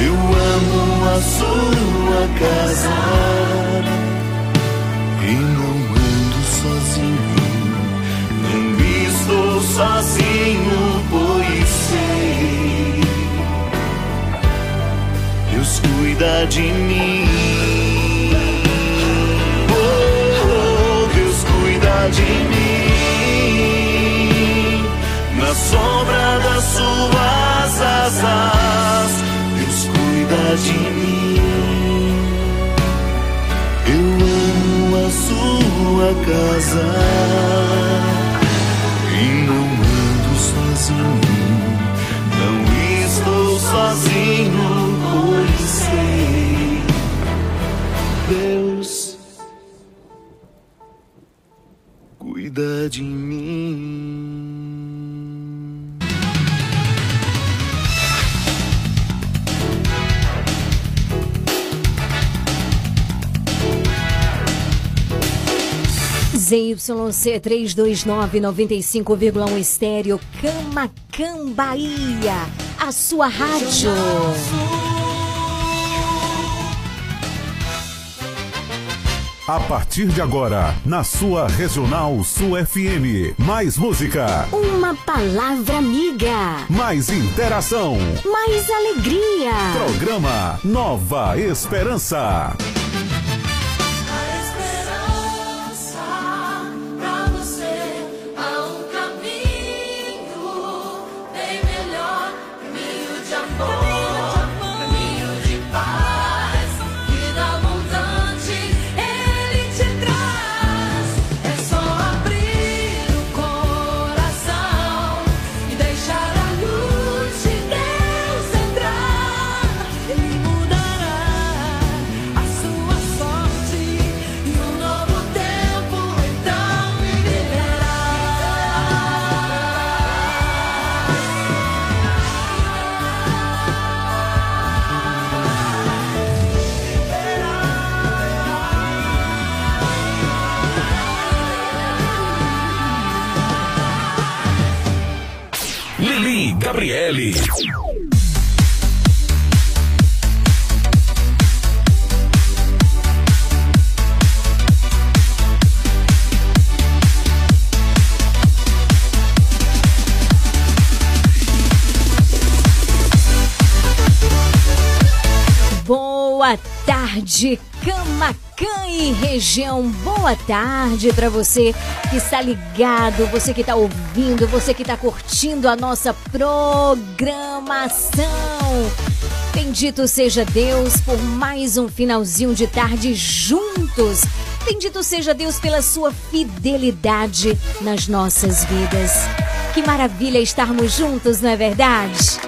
Eu amo a sua casa e não ando sozinho. Não estou sozinho, pois sei. Deus cuida de mim. Oh, Deus cuida de mim. Na sombra das suas asas, de mim. Eu amo a sua casa e não ando sozinho. Não estou sozinho, pois sei. Deus cuida de mim. ZYC 329 95,1 estéreo Camacan Bahia, a sua rádio. A partir de agora, na sua Regional Sul FM. Mais música, Uma palavra amiga, mais interação. mais alegria. Programa Nova Esperança. esperança Gabriele. Boa tarde, Camacan e região. Boa tarde para você que está ligado, você que está ouvindo, você que está curtindo a nossa programação. Bendito seja Deus por mais um finalzinho de tarde juntos. Bendito seja Deus pela sua fidelidade nas nossas vidas. Que maravilha estarmos juntos, não é verdade?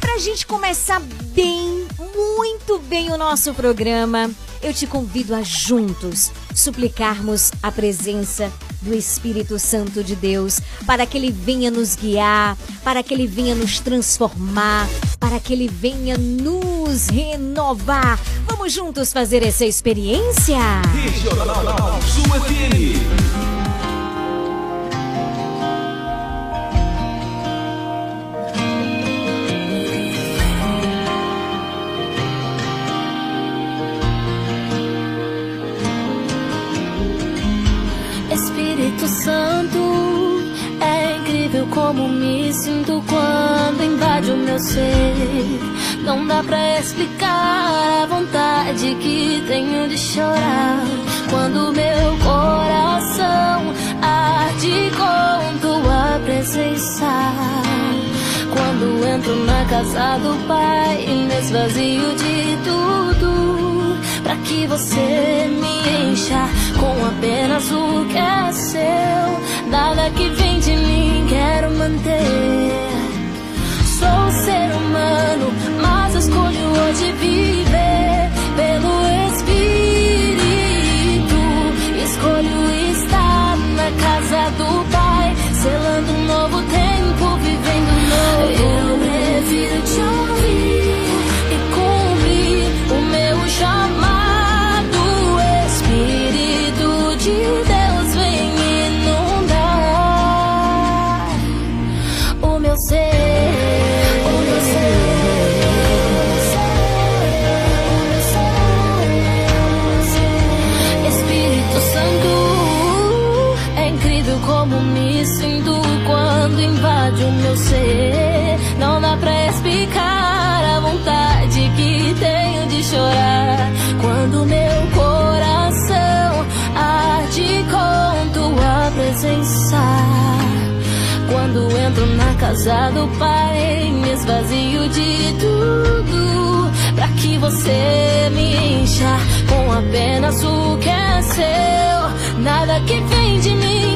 Pra gente começar bem, muito bem o nosso programa, eu te convido a juntos suplicarmos a presença do Espírito Santo de Deus para que ele venha nos guiar, para que ele venha nos transformar, para que ele venha nos renovar. Vamos juntos fazer essa experiência? Regional Sul sinto quando invade o meu ser. Não dá pra explicar a vontade que tenho de chorar quando meu coração arde com tua presença. Quando entro na casa do Pai, me esvazio de tudo para que você me encha com apenas o que é seu. Nada que vem de mim quero manter. Sou ser humano, mas escolho hoje viver entro na casa do Pai, me esvazio de tudo. Pra que você me encha com apenas o que é seu. Nada que vem de mim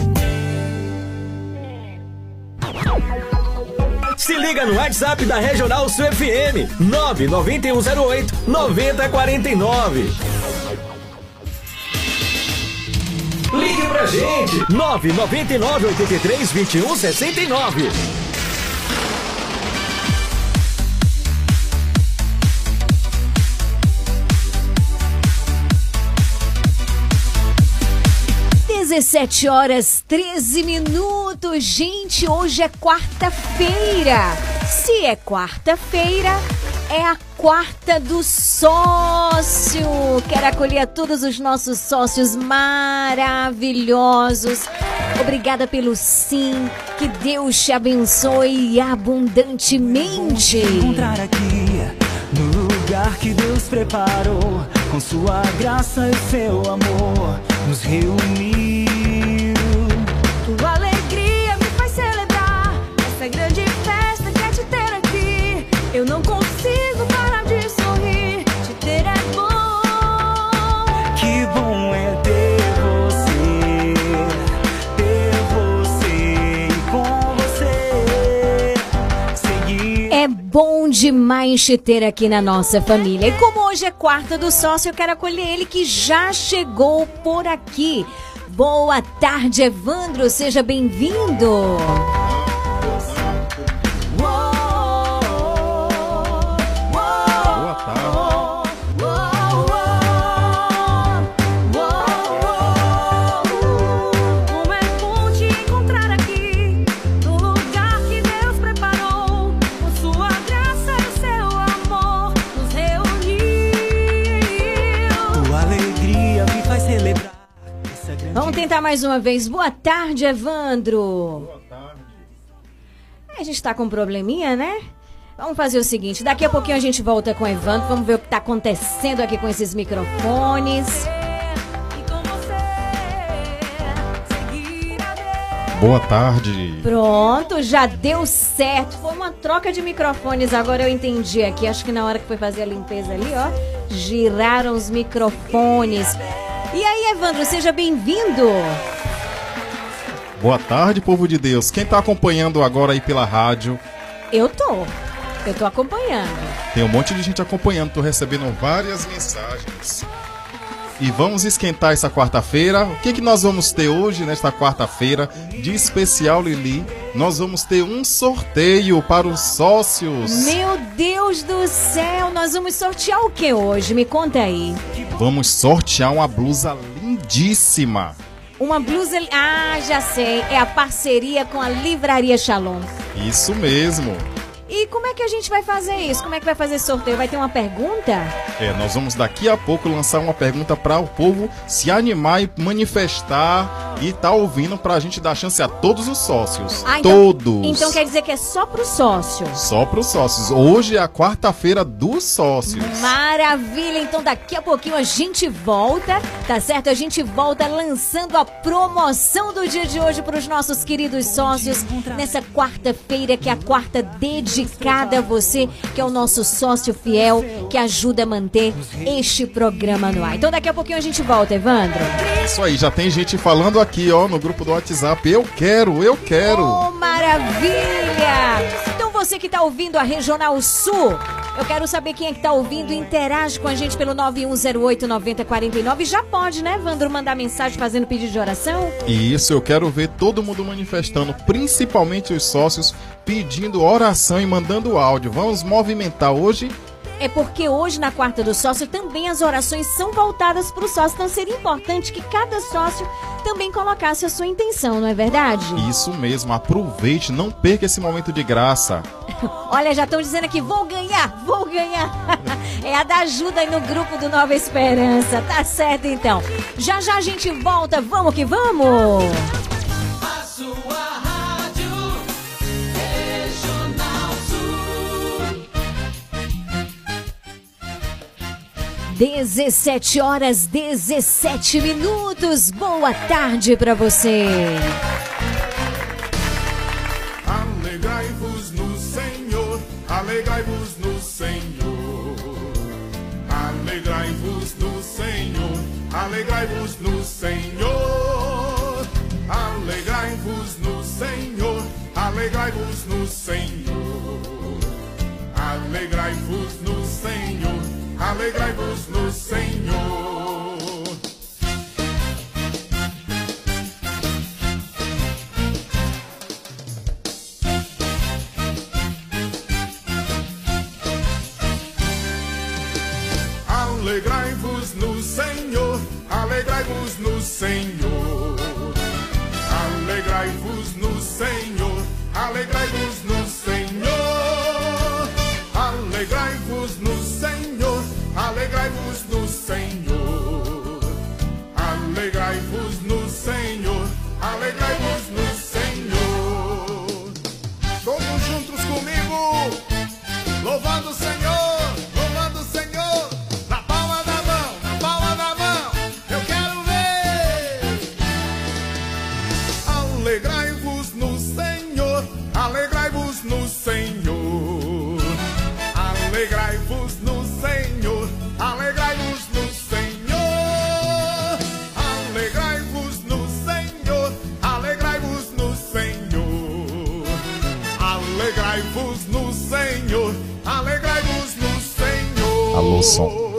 Liga no WhatsApp da Regional Sul FM 99108 9049. Ligue pra gente 999 83 21 69. Dezessete horas 13 minutos. Gente, hoje é quarta-feira. Se é quarta-feira, é a quarta do sócio. Quero acolher a todos os nossos sócios maravilhosos. Obrigada pelo sim. Que Deus te abençoe abundantemente. encontrar aqui no lugar que Deus preparou, com sua graça e seu amor, nos reuniu. Eu não consigo parar de sorrir, te ter é bom. Que bom é ter você, ter você com você seguir. É bom demais te ter aqui na nossa família. E como hoje é quarta do sócio, eu quero acolher ele que já chegou por aqui. Boa tarde, Evandro. Seja bem-vindo. Tentar mais uma vez. Boa tarde, Evandro. Boa tarde. A gente tá com um probleminha, né? Vamos fazer o seguinte, daqui a pouquinho a gente volta com o Evandro, vamos ver o que tá acontecendo aqui com esses microfones. Boa tarde. Pronto, já deu certo. Foi uma troca de microfones, agora eu entendi aqui. Acho que na hora que foi fazer a limpeza ali, ó, giraram os microfones. E aí, Evandro, seja bem-vindo. Boa tarde, povo de Deus. Quem tá acompanhando agora aí pela rádio, Eu tô. Eu tô acompanhando. tem um monte de gente acompanhando, tô recebendo várias mensagens. E vamos esquentar essa quarta-feira. O que que nós vamos ter hoje nesta quarta-feira de especial Lili? Nós vamos ter um sorteio para os sócios. Meu Deus do céu, nós vamos sortear o que hoje? Me conta aí. Vamos sortear uma blusa lindíssima. Uma blusa. Ah, já sei. É a parceria com a Livraria Shalom. Isso mesmo. E como é que a gente vai fazer isso? Como é que vai fazer esse sorteio? Vai ter uma pergunta? É, nós vamos daqui a pouco lançar uma pergunta para o povo se animar e manifestar e tá ouvindo pra gente dar chance a todos os sócios. Ah, então- todos. Então quer dizer que é só pro sócio. Só pros sócios. Hoje é a quarta-feira dos sócios. Maravilha! Então daqui a pouquinho a gente volta, tá certo? A gente volta lançando a promoção do dia de hoje para os nossos queridos sócios nessa quarta-feira, que é a quarta dedicada a você, que é o nosso sócio fiel, que ajuda a manter este programa no ar. Então daqui a pouquinho a gente volta, Evandro. Isso aí, já tem gente falando aqui, ó, no grupo do WhatsApp. Eu quero, eu quero. Oh, maravilha! Você que está ouvindo a Regional Sul, eu quero saber quem é que está ouvindo, interage com a gente pelo 9108-9049. Já pode, né, Vandro, mandar mensagem fazendo pedido de oração? Isso, eu quero ver todo mundo manifestando, principalmente os sócios, pedindo oração e mandando áudio. Vamos movimentar hoje. É porque hoje, na quarta do sócio, também as orações são voltadas para o sócio. Então seria importante que cada sócio também colocasse a sua intenção, não é verdade? Isso mesmo, aproveite, não perca esse momento de graça. Olha, já estão dizendo aqui, vou ganhar, vou ganhar. É a da ajuda aí no grupo do Nova Esperança. Tá certo, então. Já já a gente volta, vamos que vamos. A sua 17 horas 17 minutos. Boa tarde para você. Alegrai-vos no Senhor, alegrai-vos no Senhor. Alegrai-vos no Senhor, alegrai-vos no Senhor. Alegrai-vos no Senhor, alegrai-vos no Senhor. Alegrai-vos no Senhor, alegrai-vos no Senhor. Alegrai-vos no Senhor, alegrai-vos no Senhor. Senhor.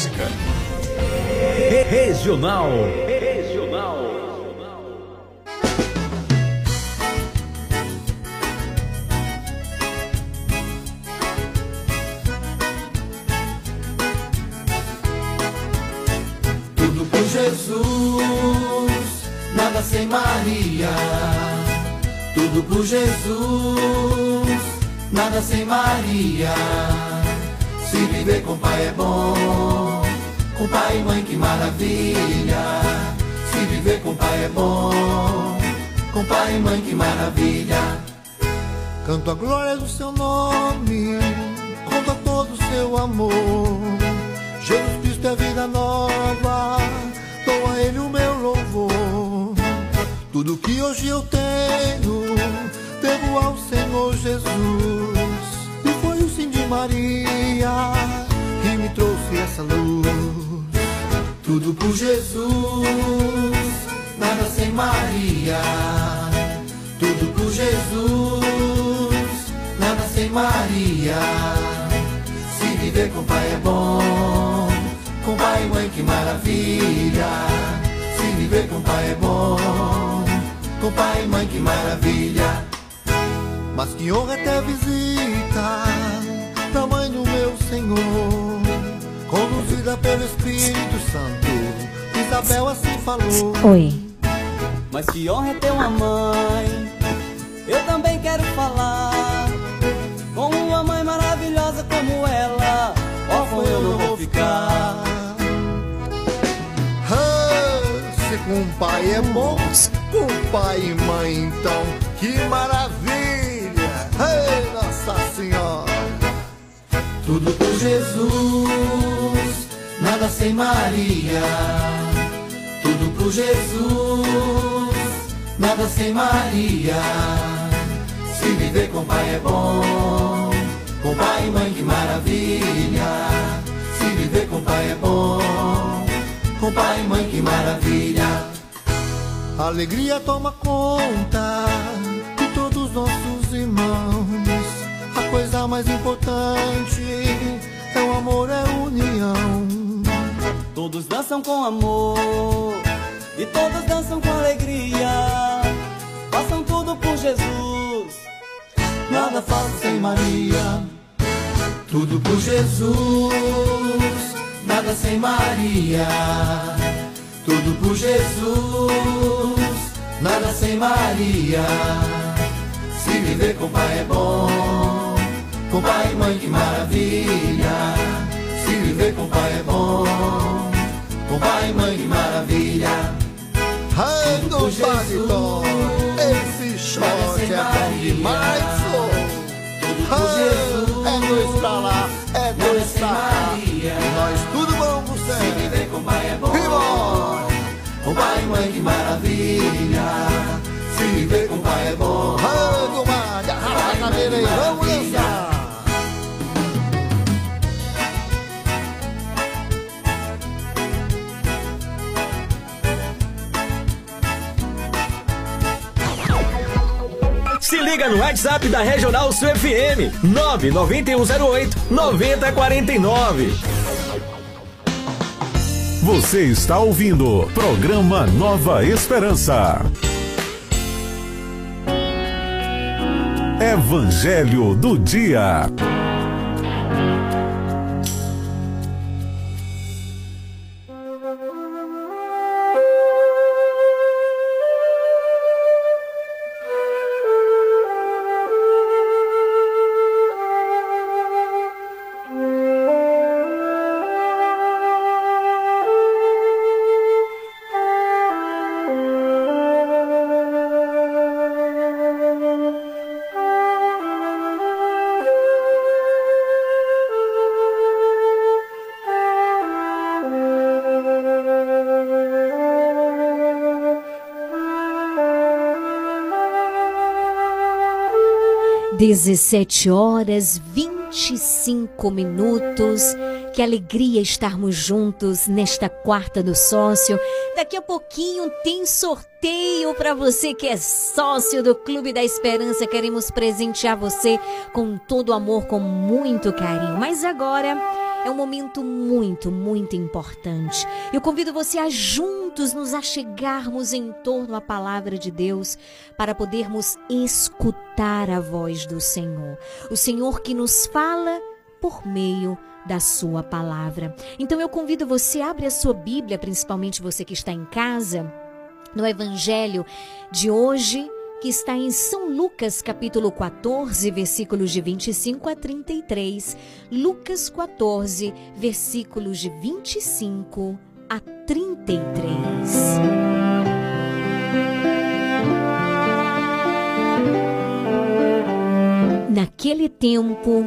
Música. Regional. Maravilha. Se viver com pai é bom, com pai e mãe que maravilha. Canto a glória do seu nome, conta todo o seu amor. Jesus Cristo é vida nova, dou a Ele o meu louvor. Tudo que hoje eu tenho, devo ao Senhor Jesus. E foi o sim de Maria que me trouxe essa luz. Tudo por Jesus, nada sem Maria. Tudo por Jesus, nada sem Maria. Se viver com pai é bom, com pai e mãe que maravilha. Se viver com pai é bom, com pai e mãe que maravilha. Mas que honra é ter visita da mãe do meu Senhor, conduzida pelo Espírito Santo. Isabel assim falou. Oi. Mas que honra é ter uma mãe. Eu também quero falar. Com uma mãe maravilhosa como ela, órfão eu não vou ficar. Ah, se com pai é bom, com pai e mãe então, que maravilha! Ei, Nossa Senhora! Tudo por Jesus, sem Maria. Tudo por Jesus, nada sem Maria. Se viver com pai é bom, com pai e mãe que maravilha. Se viver com pai é bom, com pai e mãe que maravilha. A alegria toma conta de todos nossos irmãos. A coisa mais importante é o amor, é a união. Todos dançam com amor e todos dançam com alegria. Façam tudo por Jesus. Nada falta sem Maria. Tudo por Jesus, nada sem Maria. Tudo por Jesus, nada sem Maria. Se viver com pai é bom, com pai e mãe que maravilha. Se viver com pai é bom, Paguitó, esse short é bom demais, sou. É dois pra lá, é dois pra cá. Nós tudo vamos Se ser. viver com pai é bom, com pai e mãe que maravilha. Se viver com pai é bom. Do Mag, arrasta a cadeira aí, vamos liga no WhatsApp da Regional Sul FM 99108 9049. Você está ouvindo programa Nova Esperança. Evangelho do Dia. Dezessete horas 25 minutos. Que alegria estarmos juntos nesta quarta do sócio. Daqui a pouquinho tem sorteio para você que é sócio do Clube da Esperança. Queremos presentear você com todo amor, com muito carinho. Mas agora é um momento muito, muito importante. Eu convido você a juntos nos achegarmos em torno à palavra de Deus para podermos escutar a voz do Senhor. O Senhor que nos fala por meio da sua palavra. Então eu convido você a abrir a sua Bíblia, principalmente você que está em casa, no evangelho de hoje, que está em São Lucas, capítulo 14, versículos de 25 a 33. Lucas 14, versículos de 25 a 33. Naquele tempo,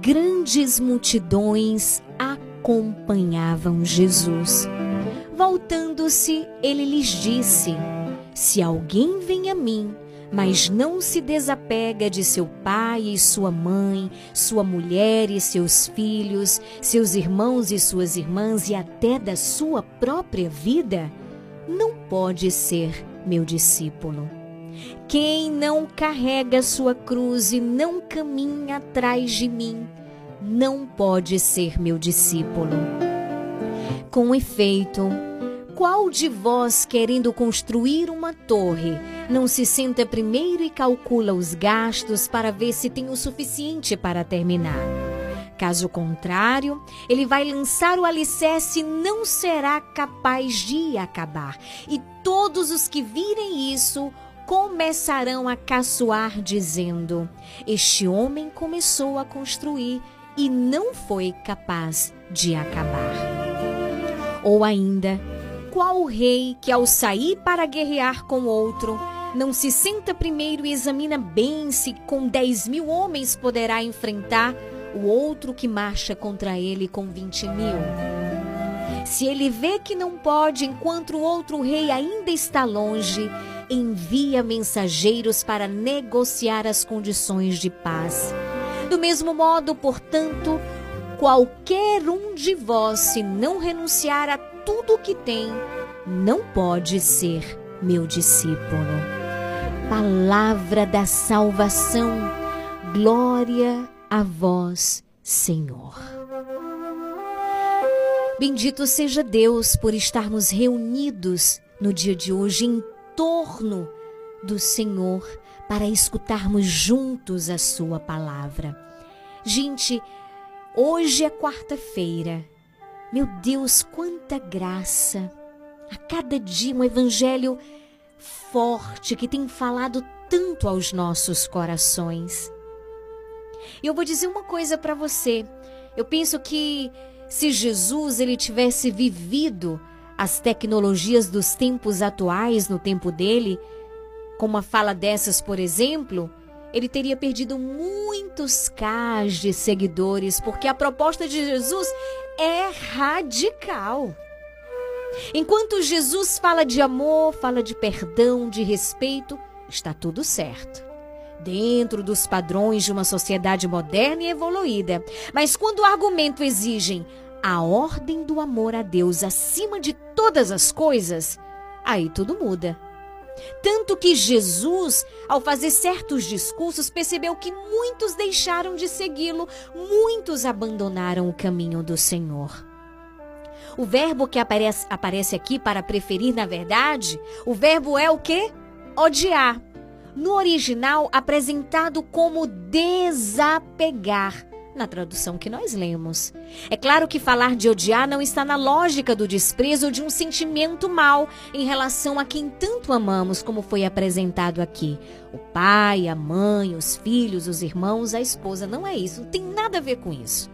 grandes multidões acompanhavam Jesus. Voltando-se, ele lhes disse: Se alguém vem a mim, mas não se desapega de seu pai e sua mãe, sua mulher e seus filhos, seus irmãos e suas irmãs e até da sua própria vida, não pode ser meu discípulo. Quem não carrega sua cruz e não caminha atrás de mim, não pode ser meu discípulo. Com efeito, qual de vós, querendo construir uma torre, não se senta primeiro e calcula os gastos para ver se tem o suficiente para terminar? Caso contrário, ele vai lançar o alicerce e não será capaz de acabar. E todos os que virem isso começarão a caçoar, dizendo: Este homem começou a construir e não foi capaz de acabar. Ou ainda, qual rei que ao sair para guerrear com outro, não se senta primeiro e examina bem se com dez mil homens poderá enfrentar o outro que marcha contra ele com vinte mil? Se ele vê que não pode, enquanto o outro rei ainda está longe, envia mensageiros para negociar as condições de paz. Do mesmo modo, portanto, qualquer um de vós, se não renunciar a tudo o que tem, não pode ser meu discípulo. Palavra da salvação, glória a vós, Senhor. Bendito seja Deus por estarmos reunidos no dia de hoje em torno do Senhor para escutarmos juntos a Sua palavra. Gente, hoje é quarta-feira. Meu Deus, quanta graça! A cada dia um evangelho forte que tem falado tanto aos nossos corações. E eu vou dizer uma coisa para você. Eu penso que se Jesus ele tivesse vivido as tecnologias dos tempos atuais no tempo dele, com uma fala dessas, por exemplo, ele teria perdido muitos Ks de seguidores, porque a proposta de Jesus é radical. Enquanto Jesus fala de amor, fala de perdão, de respeito, está tudo certo. Dentro dos padrões de uma sociedade moderna e evoluída. Mas quando o argumento exigem a ordem do amor a Deus acima de todas as coisas, aí tudo muda. Tanto que Jesus, ao fazer certos discursos, percebeu que muitos deixaram de segui-lo, muitos abandonaram o caminho do Senhor. O verbo que aparece, aparece aqui para preferir, na verdade, o verbo é o que? Odiar. No original, apresentado como desapegar na tradução que nós lemos. É claro que falar de odiar não está na lógica do desprezo ou de um sentimento mal em relação a quem tanto amamos, como foi apresentado aqui. O pai, a mãe, os filhos, os irmãos, a esposa. Não é isso, não tem nada a ver com isso.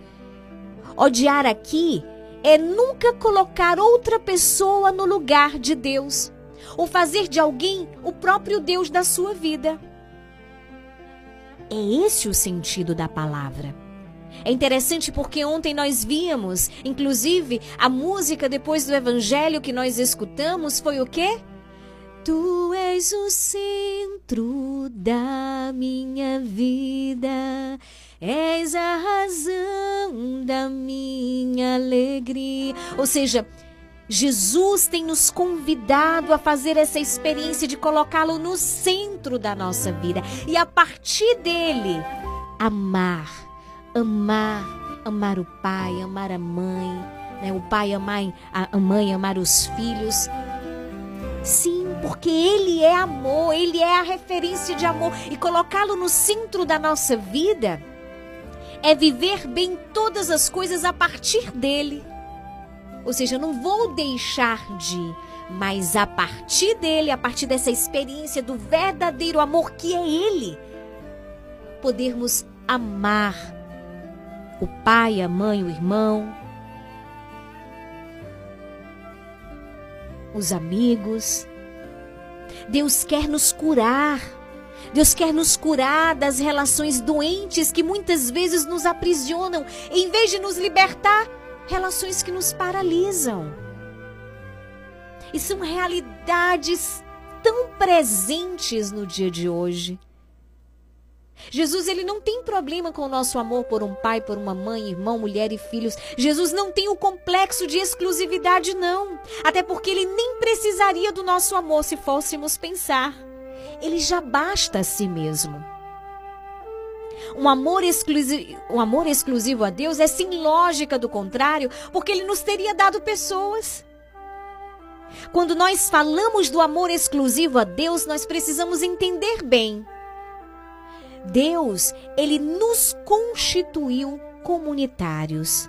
Odiar aqui é nunca colocar outra pessoa no lugar de Deus, ou fazer de alguém o próprio Deus da sua vida. É esse o sentido da palavra. É interessante porque ontem nós víamos, inclusive, a música depois do evangelho que nós escutamos foi o quê? Tu és o centro da minha vida, és a razão da minha alegria. Ou seja, Jesus tem nos convidado a fazer essa experiência de colocá-lo no centro da nossa vida e a partir dele amar amar, amar o pai, amar a mãe, né? o pai amar a mãe, amar os filhos. Sim, porque ele é amor, ele é a referência de amor e colocá-lo no centro da nossa vida é viver bem todas as coisas a partir dele. Ou seja, eu não vou deixar de, mas a partir dele, a partir dessa experiência do verdadeiro amor que é ele, podermos amar o pai, a mãe, o irmão, os amigos. Deus quer nos curar. Deus quer nos curar das relações doentes que muitas vezes nos aprisionam, em vez de nos libertar, relações que nos paralisam. E são realidades tão presentes no dia de hoje. Jesus ele não tem problema com o nosso amor por um pai, por uma mãe, irmão, mulher e filhos. Jesus não tem o complexo de exclusividade não, até porque ele nem precisaria do nosso amor se fôssemos pensar. Ele já basta a si mesmo. Um amor, exclusivo, um amor exclusivo a Deus é sem lógica do contrário, porque ele nos teria dado pessoas. Quando nós falamos do amor exclusivo a Deus, nós precisamos entender bem Deus, ele nos constituiu comunitários.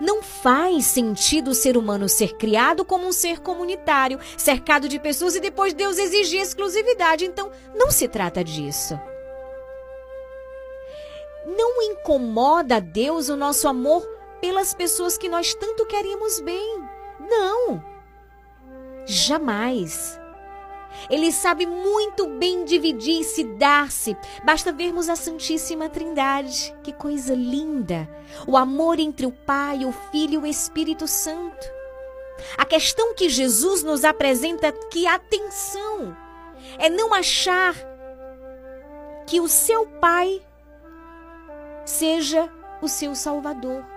Não faz sentido o ser humano ser criado como um ser comunitário, cercado de pessoas e depois Deus exigir exclusividade. Então, não se trata disso. Não incomoda a Deus o nosso amor pelas pessoas que nós tanto queríamos bem. Não! Jamais! Ele sabe muito bem dividir e se dar-se. Basta vermos a Santíssima Trindade. Que coisa linda! O amor entre o Pai, o Filho e o Espírito Santo. A questão que Jesus nos apresenta que atenção é não achar que o seu pai seja o seu salvador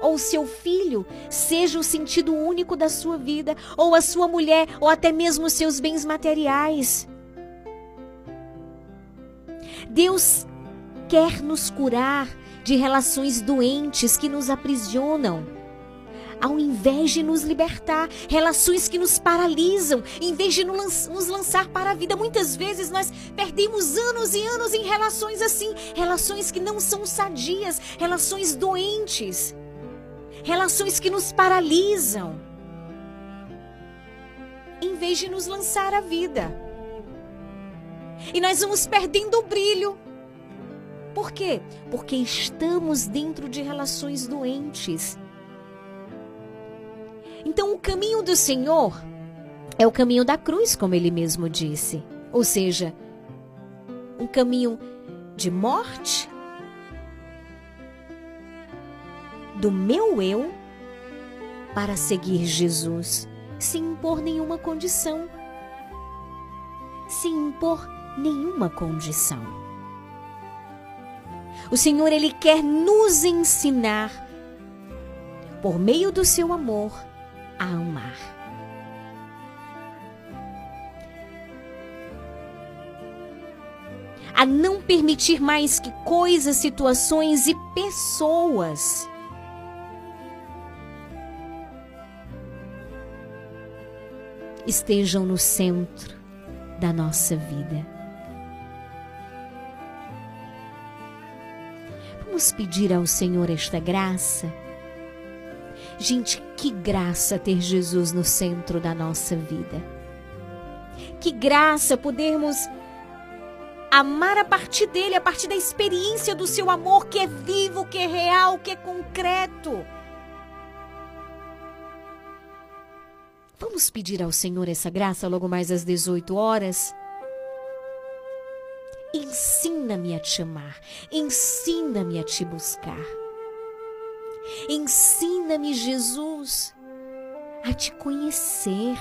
ou seu filho seja o sentido único da sua vida, ou a sua mulher, ou até mesmo os seus bens materiais. Deus quer nos curar de relações doentes que nos aprisionam. Ao invés de nos libertar, relações que nos paralisam, em vez de nos lançar para a vida. Muitas vezes nós perdemos anos e anos em relações assim, relações que não são sadias, relações doentes relações que nos paralisam, em vez de nos lançar a vida. E nós vamos perdendo o brilho. Por quê? Porque estamos dentro de relações doentes. Então, o caminho do Senhor é o caminho da cruz, como ele mesmo disse. Ou seja, um caminho de morte do meu eu para seguir Jesus, sem impor nenhuma condição. Sem impor nenhuma condição. O Senhor, Ele quer nos ensinar, por meio do seu amor, a amar. A não permitir mais que coisas, situações e pessoas estejam no centro da nossa vida. Vamos pedir ao Senhor esta graça? Gente, que graça ter Jesus no centro da nossa vida. Que graça podermos amar a partir dele, a partir da experiência do seu amor que é vivo, que é real, que é concreto. Vamos pedir ao Senhor essa graça logo mais às 18 horas? Ensina-me a te amar, ensina-me a te buscar. Ensina-me, Jesus, a te conhecer.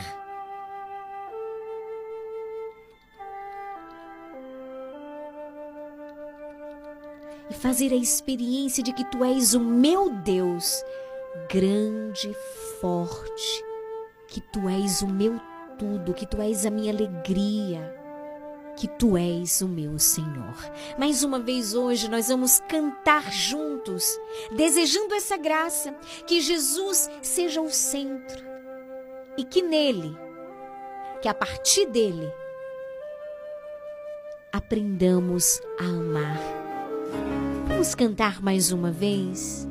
E fazer a experiência de que tu és o meu Deus, grande, forte, que tu és o meu tudo, que tu és a minha alegria, que tu és o meu Senhor. Mais uma vez hoje nós vamos cantar juntos, desejando essa graça, que Jesus seja o centro e que nele, que a partir dele, aprendamos a amar. Vamos cantar mais uma vez?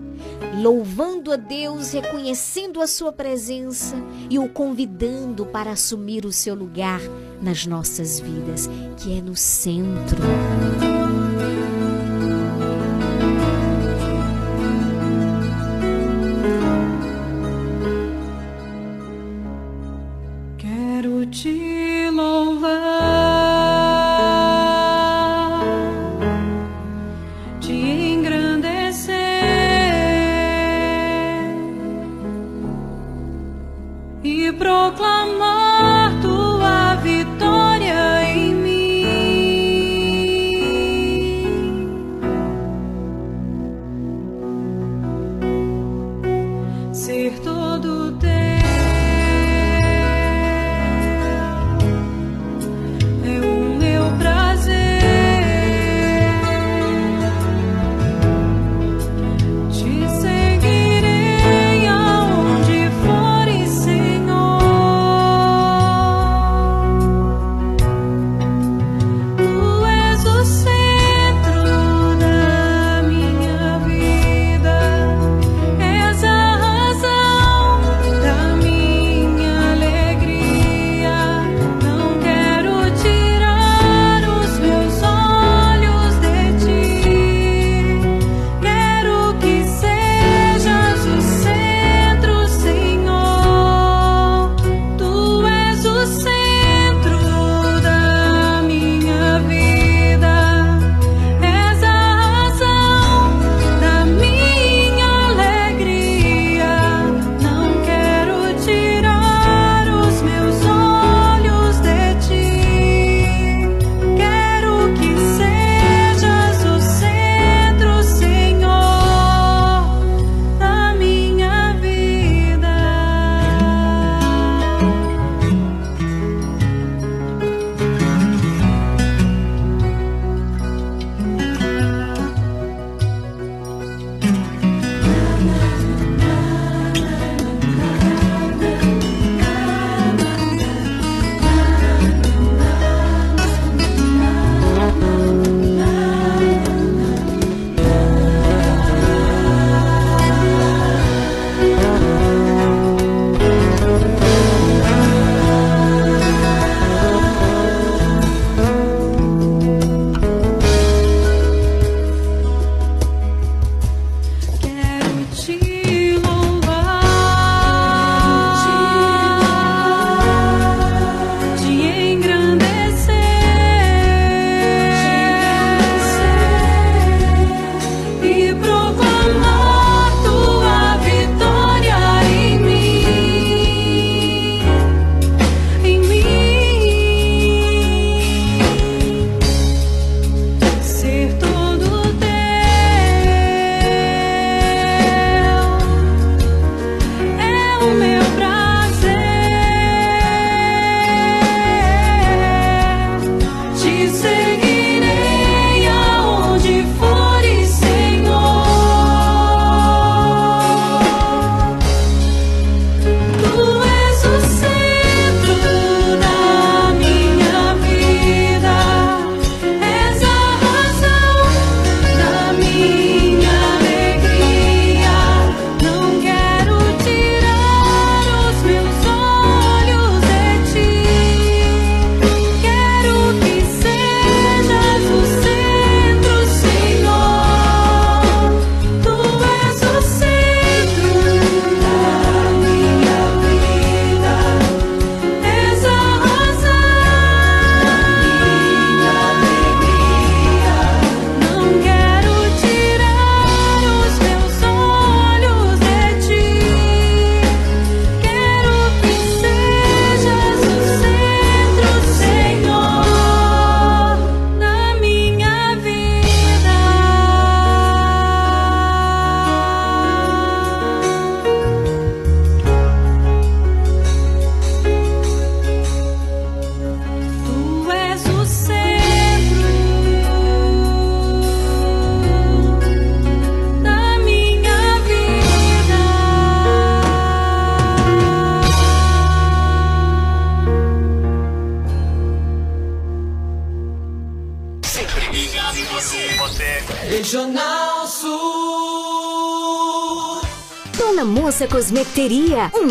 Louvando a Deus, reconhecendo a sua presença e o convidando para assumir o seu lugar nas nossas vidas, que é no centro.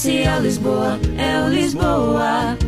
Comercial Lisboa, é o Lisboa.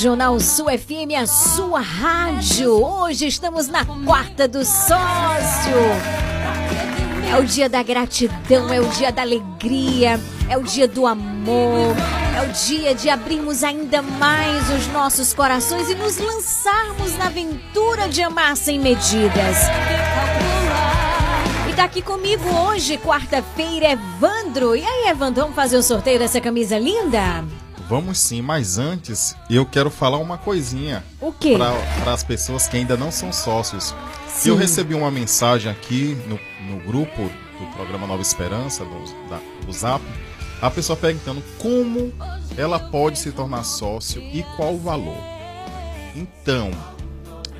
Regional Sul FM, a sua rádio. Hoje estamos na quarta do sócio. É o dia da gratidão, é o dia da alegria, é o dia do amor, é o dia de abrirmos ainda mais os nossos corações e nos lançarmos na aventura de amar sem medidas. E tá aqui comigo hoje, quarta-feira, Evandro. E aí, Evandro, vamos fazer o sorteio dessa camisa linda? Vamos sim, mas antes eu quero falar uma coisinha. O quê? Para as pessoas que ainda não são sócios. Sim. Eu recebi uma mensagem aqui no, no grupo do programa Nova Esperança, do, da- do Zap, a pessoa perguntando como ela pode se tornar sócio e qual o valor. Então,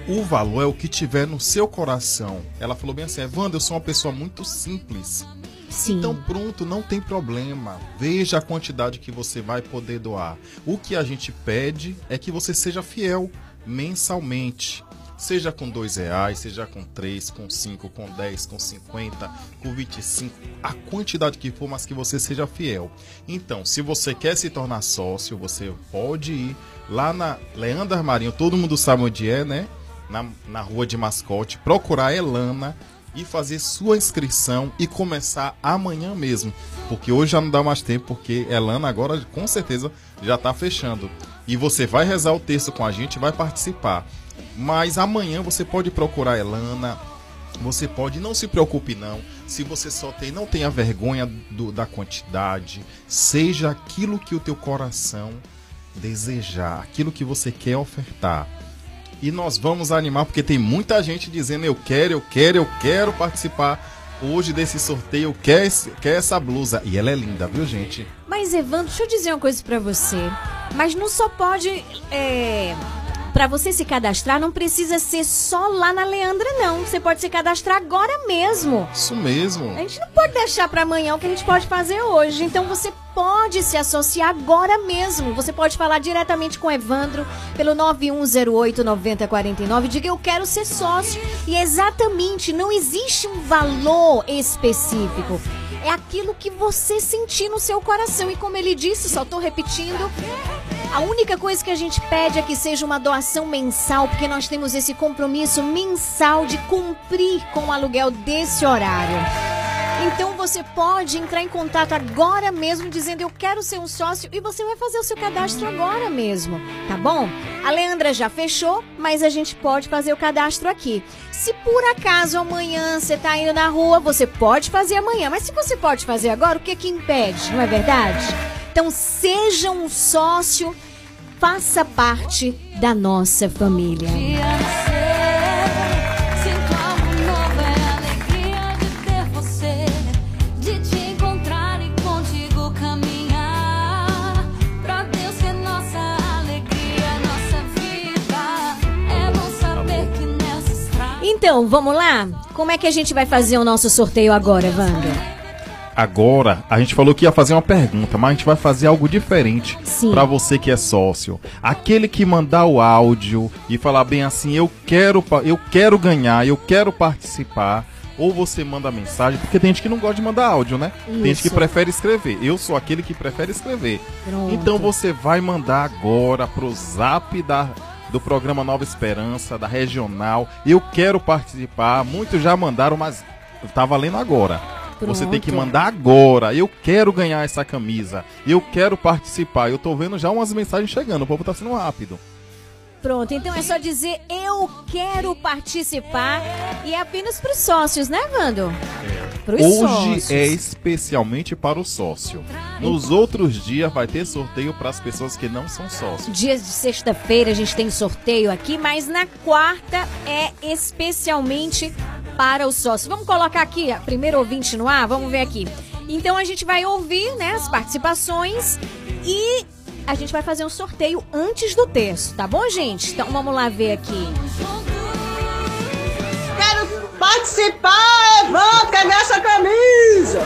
o valor é o que tiver no seu coração. Ela falou bem assim, Evandro, eu sou uma pessoa muito simples. Sim. Então pronto, não tem problema. Veja a quantidade que você vai poder doar. O que a gente pede é que você seja fiel mensalmente. Seja com dois reais, seja com três, com cinco, com 10, com 50, com 25, a quantidade que for, mas que você seja fiel. Então, se você quer se tornar sócio, você pode ir lá na Leandro Armarinho, todo mundo sabe onde é, né? Na, na rua de mascote, procurar Elana e fazer sua inscrição e começar amanhã mesmo. Porque hoje já não dá mais tempo, porque Elana agora com certeza já está fechando. E você vai rezar o texto com a gente, vai participar. Mas amanhã você pode procurar Elana. Você pode, não se preocupe não. Se você só tem, não tenha vergonha do- da quantidade. Seja aquilo que o teu coração desejar, aquilo que você quer ofertar. E nós vamos animar porque tem muita gente dizendo eu quero, eu quero, eu quero participar hoje desse sorteio quer, esse- quer essa blusa. E ela é linda, viu, gente? Mas, Evandro, deixa eu dizer uma coisa pra você. Mas não só pode. É... Pra você se cadastrar, não precisa ser só lá na Leandra, não. Você pode se cadastrar agora mesmo. Isso mesmo. A gente não pode deixar pra amanhã o que a gente pode fazer hoje. Então você pode se associar agora mesmo. Você pode falar diretamente com Evandro pelo 9108 9049. Diga eu quero ser sócio. E exatamente, não existe um valor específico. É aquilo que você sentir no seu coração. E como ele disse, só tô repetindo. A única coisa que a gente pede é que seja uma doação mensal, porque nós temos esse compromisso mensal de cumprir com o aluguel desse horário. Então você pode entrar em contato agora mesmo dizendo eu quero ser um sócio e você vai fazer o seu cadastro agora mesmo, tá bom? A Leandra já fechou, mas a gente pode fazer o cadastro aqui. Se por acaso amanhã você tá indo na rua, você pode fazer amanhã, mas se você pode fazer agora, o que que impede, não é verdade? Então seja um sócio, faça parte da nossa família. Então, vamos lá? Como é que a gente vai fazer o nosso sorteio agora, Wanda? Agora, a gente falou que ia fazer uma pergunta, mas a gente vai fazer algo diferente pra você que é sócio. Aquele que mandar o áudio e falar bem assim, eu quero, eu quero ganhar, eu quero participar. Ou você manda mensagem, porque tem gente que não gosta de mandar áudio, né? Tem gente que Isso. prefere escrever. Eu sou aquele que prefere escrever. Pronto. Então você vai mandar agora pro zap da, do programa Nova Esperança, da regional. Eu quero participar. Muitos já mandaram, mas tá valendo agora. Você tem que Pronto. mandar agora. Eu quero ganhar essa camisa. Eu quero participar. Eu tô vendo já umas mensagens chegando. O povo tá sendo rápido. Pronto, então é só dizer eu quero participar e é apenas para os sócios, né? Para os Hoje sócios. é especialmente para o sócio. Nos outros dias vai ter sorteio para as pessoas que não são sócios. Dias de sexta-feira a gente tem sorteio aqui, mas na quarta é especialmente para os sócios. Vamos colocar aqui, a primeiro ouvinte no ar, vamos ver aqui. Então a gente vai ouvir, né, as participações e a gente vai fazer um sorteio antes do texto, tá bom, gente? Então vamos lá ver aqui. Quero participar, Evandro, quer essa camisa?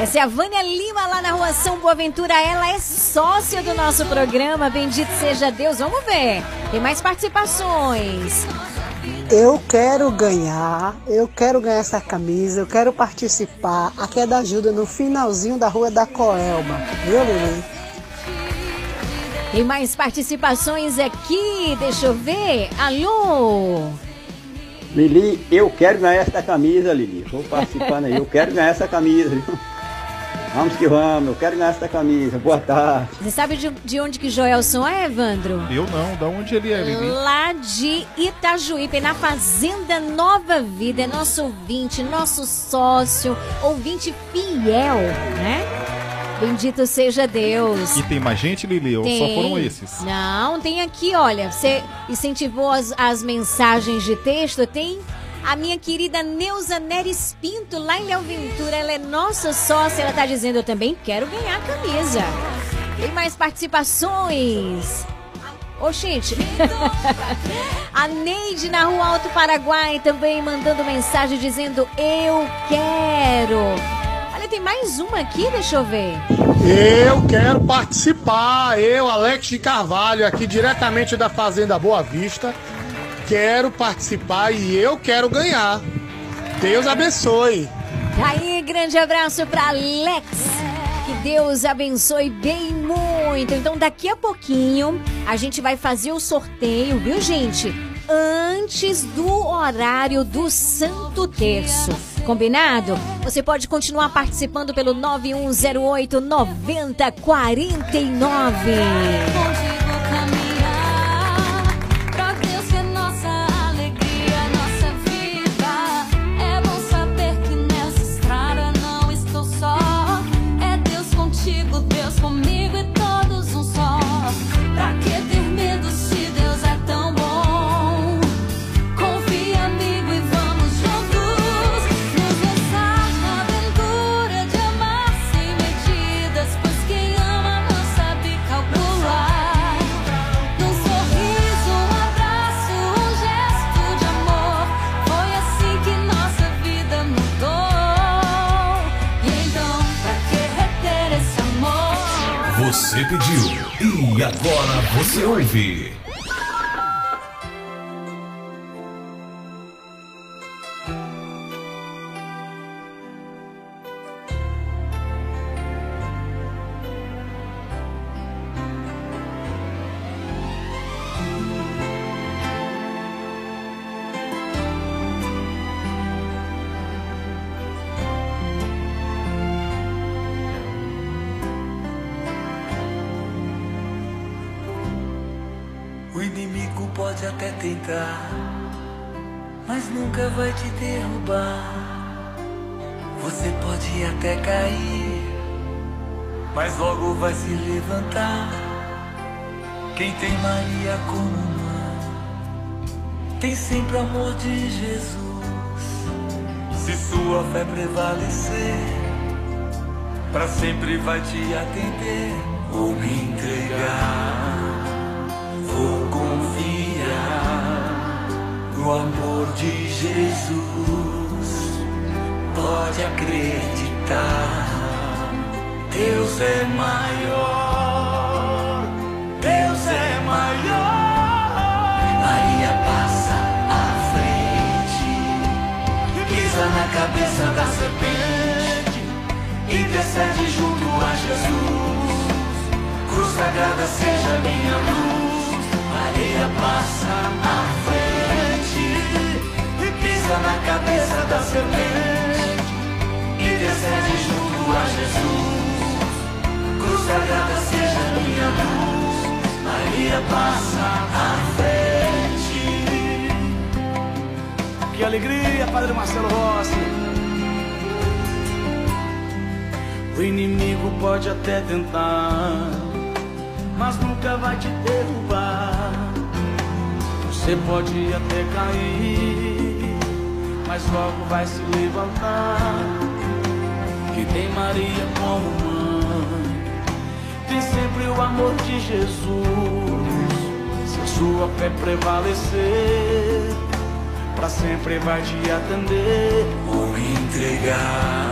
Essa é a Vânia Lima lá na rua São Boaventura. Ela é sócia do nosso programa. Bendito seja Deus. Vamos ver. Tem mais participações. Eu quero ganhar, eu quero ganhar essa camisa, eu quero participar. Aqui é da ajuda no finalzinho da rua da Coelba, viu, Lili? Tem mais participações aqui. Deixa eu ver. Alô? Lili, eu quero ganhar essa camisa, Lili. Vou participando aí. Eu quero ganhar essa camisa. Vamos que vamos, eu quero ganhar essa camisa. Boa tarde. Você sabe de, de onde que Joelson é, Evandro? Eu não, da onde ele é, Lili? Lá de Itajuípe, na Fazenda Nova Vida. É nosso ouvinte, nosso sócio, ouvinte fiel, né? Bendito seja Deus. E tem mais gente, Lili? Ou só Tem. foram esses? Não, tem aqui, olha, você incentivou as, as mensagens de texto, tem a minha querida Neuza Neres Pinto, lá em Léo Ventura, ela é nossa sócia, ela tá dizendo, eu também quero ganhar a camisa. Tem mais participações. Ô, gente. a Neide na Rua Alto Paraguai também mandando mensagem dizendo, eu quero. Tem mais uma aqui, deixa eu ver. Eu quero participar. Eu, Alex de Carvalho, aqui diretamente da Fazenda Boa Vista. Quero participar e eu quero ganhar. Deus abençoe. Aí, grande abraço para Alex. Que Deus abençoe bem muito. Então, daqui a pouquinho, a gente vai fazer o sorteio, viu, gente? Antes do horário do Santo Terço. Combinado? Você pode continuar participando pelo 9108 9049. E agora você ouve. Como mãe, tem sempre amor de Jesus. Se sua fé prevalecer, para sempre vai te atender. Vou me entregar. Vou confiar no amor de Jesus. Pode acreditar, Deus é maior. Intercede junto a Jesus. Cruz sagrada seja minha luz. Maria passa à frente e pisa na cabeça da serpente. Intercede junto a Jesus. Cruz sagrada seja minha luz. Maria passa à frente. Que alegria, Padre Marcelo Rossi. O inimigo pode até tentar, mas nunca vai te derrubar. Você pode até cair, mas logo vai se levantar. Que tem Maria como mãe, tem sempre o amor de Jesus. Se a sua fé prevalecer, pra sempre vai te atender. Me entregar,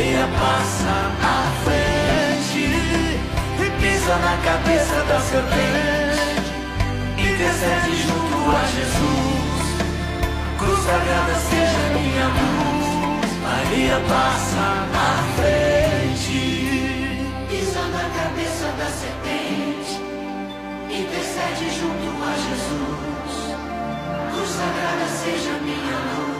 Maria passa à frente e pisa na cabeça da serpente. Intercede junto a Jesus. Cruz sagrada seja minha luz. Maria passa à frente. Pisa na cabeça da serpente. Intercede junto a Jesus. Cruz sagrada seja minha luz.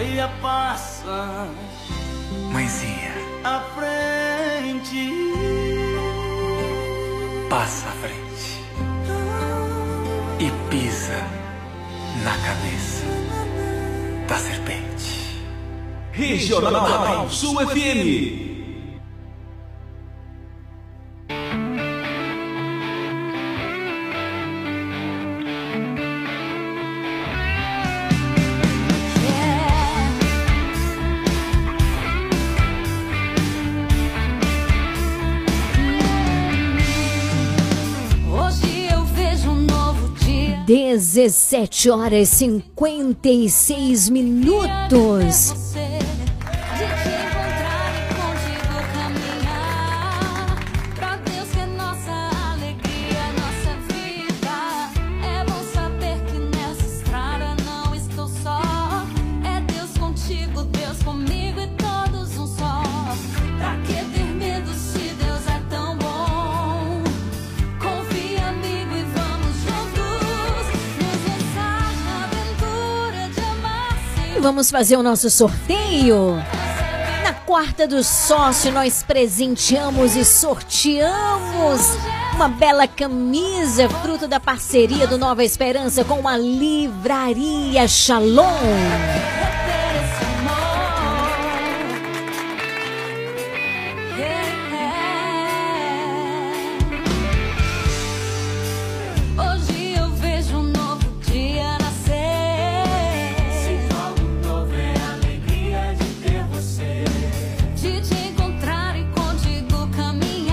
Maria passa Mãezinha, à frente. passa à frente e pisa na cabeça da serpente. Regional Sul FM. 17 horas e 56 minutos. Vamos fazer o nosso sorteio. Na quarta do sócio, nós presenteamos e sorteamos uma bela camisa, fruto da parceria do Nova Esperança com a Livraria Shalom.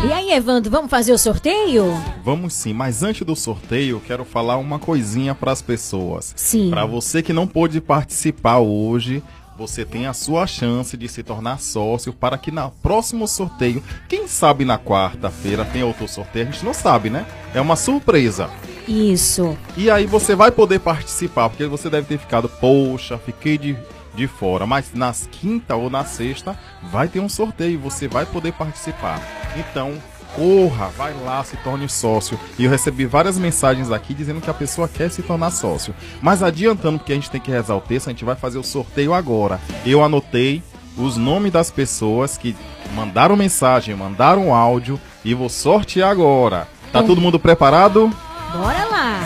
E aí, Evandro, vamos fazer o sorteio? Vamos sim, mas antes do sorteio, quero falar uma coisinha para as pessoas. Sim. Para você que não pôde participar hoje, você tem a sua chance de se tornar sócio para que na próximo sorteio, quem sabe na quarta-feira tem outro sorteio, a gente não sabe, né? É uma surpresa. Isso. E aí você vai poder participar, porque você deve ter ficado, poxa, fiquei de, de fora. Mas nas quinta ou na sexta vai ter um sorteio e você vai poder participar. Então, corra, vai lá, se torne sócio. E eu recebi várias mensagens aqui dizendo que a pessoa quer se tornar sócio. Mas adiantando, porque a gente tem que rezar o texto, a gente vai fazer o sorteio agora. Eu anotei os nomes das pessoas que mandaram mensagem, mandaram áudio e vou sortear agora. Tá todo mundo preparado? Bora lá.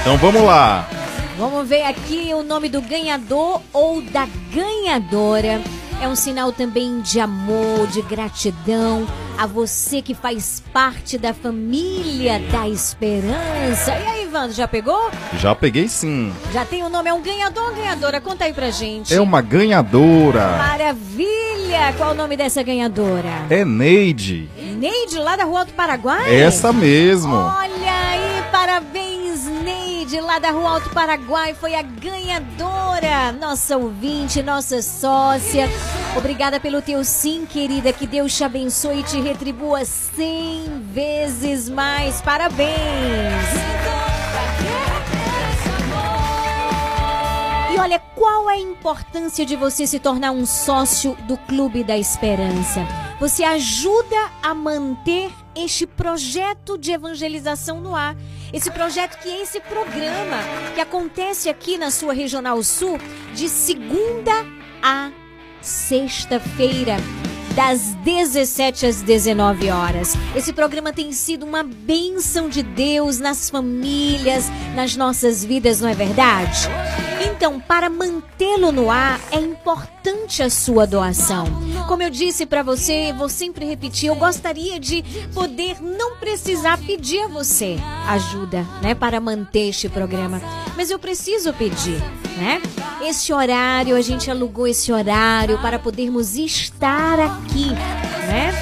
Então vamos lá. Vamos ver aqui o nome do ganhador ou da ganhadora. É um sinal também de amor, de gratidão a você que faz parte da família da esperança. E aí, Ivandro, já pegou? Já peguei sim. Já tem o nome? É um ganhador ou ganhadora? Conta aí pra gente. É uma ganhadora. Maravilha! Qual o nome dessa ganhadora? É Neide. Neide, lá da Rua do Paraguai? Essa mesmo. Olha aí, parabéns, Neide, lá da Rua Alto Paraguai, foi a ganhadora, nossa ouvinte, nossa sócia. Obrigada pelo teu sim, querida, que Deus te abençoe e te retribua cem vezes mais. Parabéns! E olha, qual é a importância de você se tornar um sócio do Clube da Esperança? Você ajuda a manter este projeto de evangelização no ar. Esse projeto que é esse programa que acontece aqui na sua Regional Sul de segunda a sexta-feira. Das 17 às 19 horas. Esse programa tem sido uma bênção de Deus nas famílias, nas nossas vidas, não é verdade? Então, para mantê-lo no ar, é importante a sua doação. Como eu disse para você, vou sempre repetir, eu gostaria de poder não precisar pedir a você ajuda, né, para manter este programa, mas eu preciso pedir, né? Esse horário, a gente alugou esse horário para podermos estar aqui, né?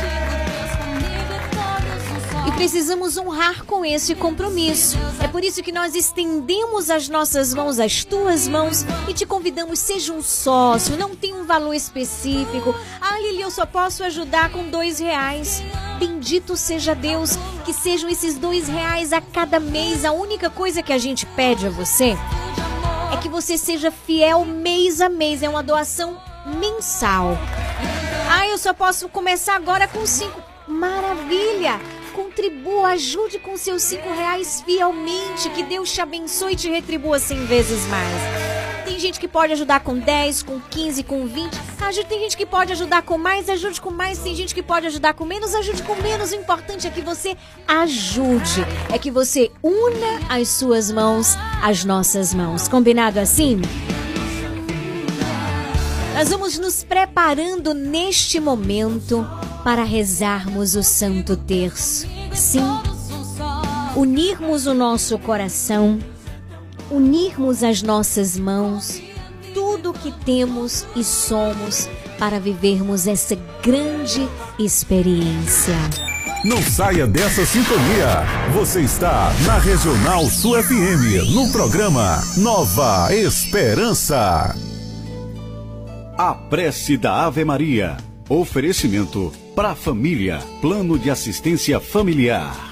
E precisamos honrar com esse compromisso. É por isso que nós estendemos as nossas mãos, as tuas mãos, e te convidamos, seja um sócio, não tem um valor específico. Ah, Lili, eu só posso ajudar com dois reais. Bendito seja Deus, que sejam esses dois reais a cada mês. A única coisa que a gente pede a você é que você seja fiel mês a mês. É uma doação mensal. Ah, eu só posso começar agora com cinco. Maravilha! Contribua, ajude com seus cinco reais fielmente. Que Deus te abençoe e te retribua cem vezes mais. Tem gente que pode ajudar com 10, com 15, com 20. Ajude, tem gente que pode ajudar com mais, ajude com mais. Tem gente que pode ajudar com menos, ajude com menos. O importante é que você ajude. É que você una as suas mãos às nossas mãos. Combinado assim? Nós vamos nos preparando neste momento para rezarmos o Santo Terço. Sim, unirmos o nosso coração, unirmos as nossas mãos, tudo o que temos e somos para vivermos essa grande experiência. Não saia dessa sintonia. Você está na Regional Sul FM, no programa Nova Esperança. A prece da Ave Maria. Oferecimento para a família. Plano de assistência familiar.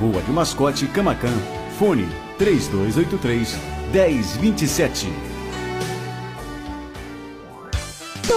Rua do Mascote, Camacan. Fone 3283 1027.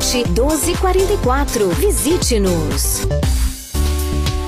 1244. Visite-nos.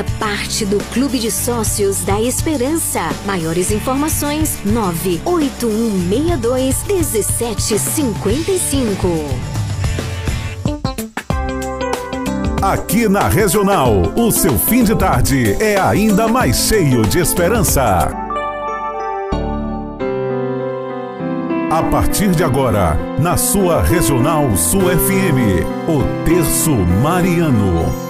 Faça parte do Clube de Sócios da Esperança. Maiores informações: 98162 1755. Aqui na Regional, o seu fim de tarde é ainda mais cheio de esperança. A partir de agora, na sua Regional Sul FM, o Terço Mariano.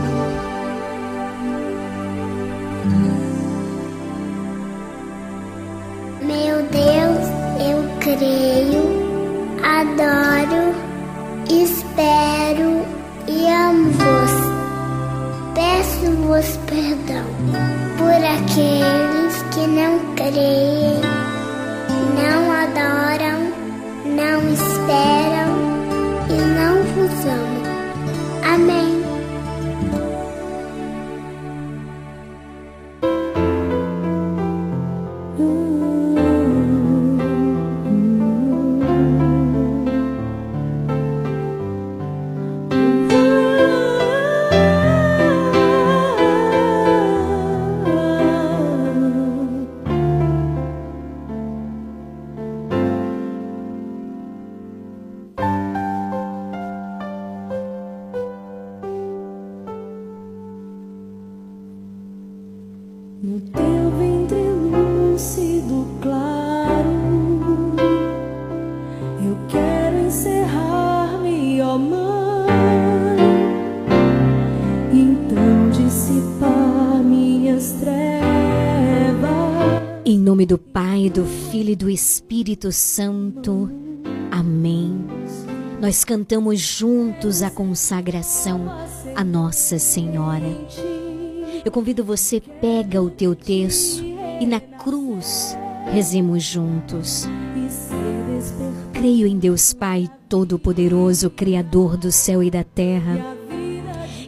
Por aqueles que não creem, Espírito Santo. Amém. Nós cantamos juntos a consagração a Nossa Senhora. Eu convido você, pega o teu terço e na cruz rezemos juntos. Creio em Deus Pai Todo-Poderoso, Criador do céu e da terra.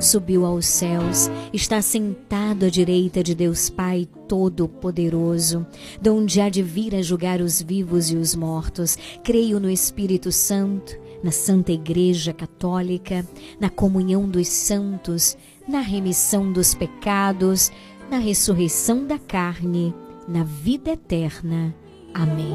subiu aos céus, está sentado à direita de Deus Pai Todo-Poderoso, de onde há de vir a julgar os vivos e os mortos. Creio no Espírito Santo, na Santa Igreja Católica, na comunhão dos santos, na remissão dos pecados, na ressurreição da carne, na vida eterna. Amém.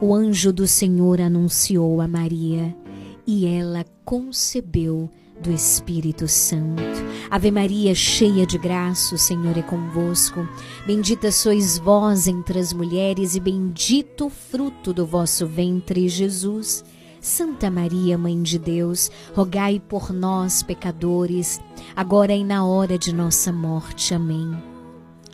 o anjo do Senhor anunciou a Maria e ela concebeu do Espírito Santo. Ave Maria, cheia de graça, o Senhor é convosco. Bendita sois vós entre as mulheres, e bendito o fruto do vosso ventre, Jesus. Santa Maria, Mãe de Deus, rogai por nós, pecadores, agora e na hora de nossa morte. Amém.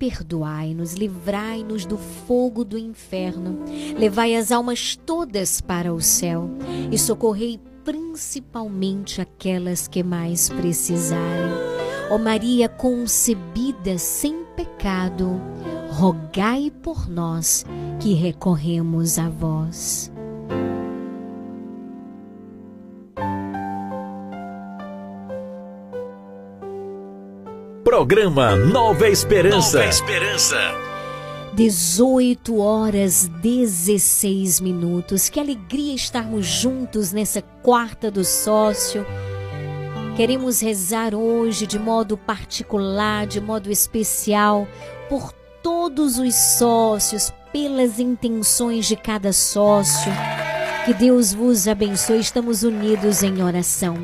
perdoai-nos, livrai-nos do fogo do inferno, levai as almas todas para o céu e socorrei principalmente aquelas que mais precisarem. Ó Maria concebida sem pecado, rogai por nós que recorremos a vós. Programa Nova Esperança. Nova Esperança. 18 horas 16 minutos. Que alegria estarmos juntos nessa quarta do sócio. Queremos rezar hoje de modo particular, de modo especial, por todos os sócios, pelas intenções de cada sócio. Que Deus vos abençoe. Estamos unidos em oração.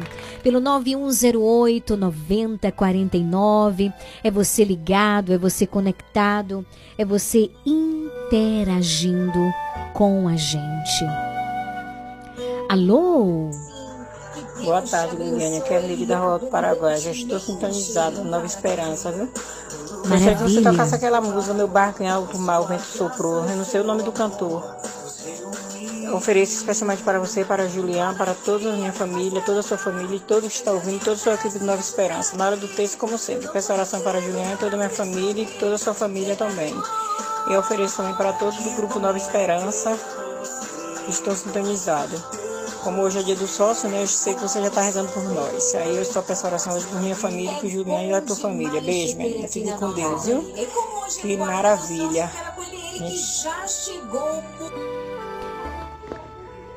Pelo 9108 9049. É você ligado, é você conectado, é você interagindo com a gente. Alô? Boa tarde, Liliane. Aqui é a Lili da Rua do Paraguai. Já estou sintonizada, Nova Esperança, viu? Gostaria que você Maravilha. tocasse aquela música, Meu Barco em Alto Mar, o Vento Soprou. Eu não sei o nome do cantor. Ofereço especialmente para você, para Julián, para toda a minha família, toda a sua família, e todos que estão ouvindo, toda a sua equipe de Nova Esperança. Na hora do texto, como sempre, peço oração para Julián, toda a minha família e toda a sua família também. E ofereço também para todos do grupo Nova Esperança que estão sintonizados. Como hoje é dia do sócio, né? Eu sei que você já está rezando por nós. Aí eu só peço oração hoje por minha família, por Julián e a tua família. Beijo, minha linda. Fique com Deus, viu? Que maravilha.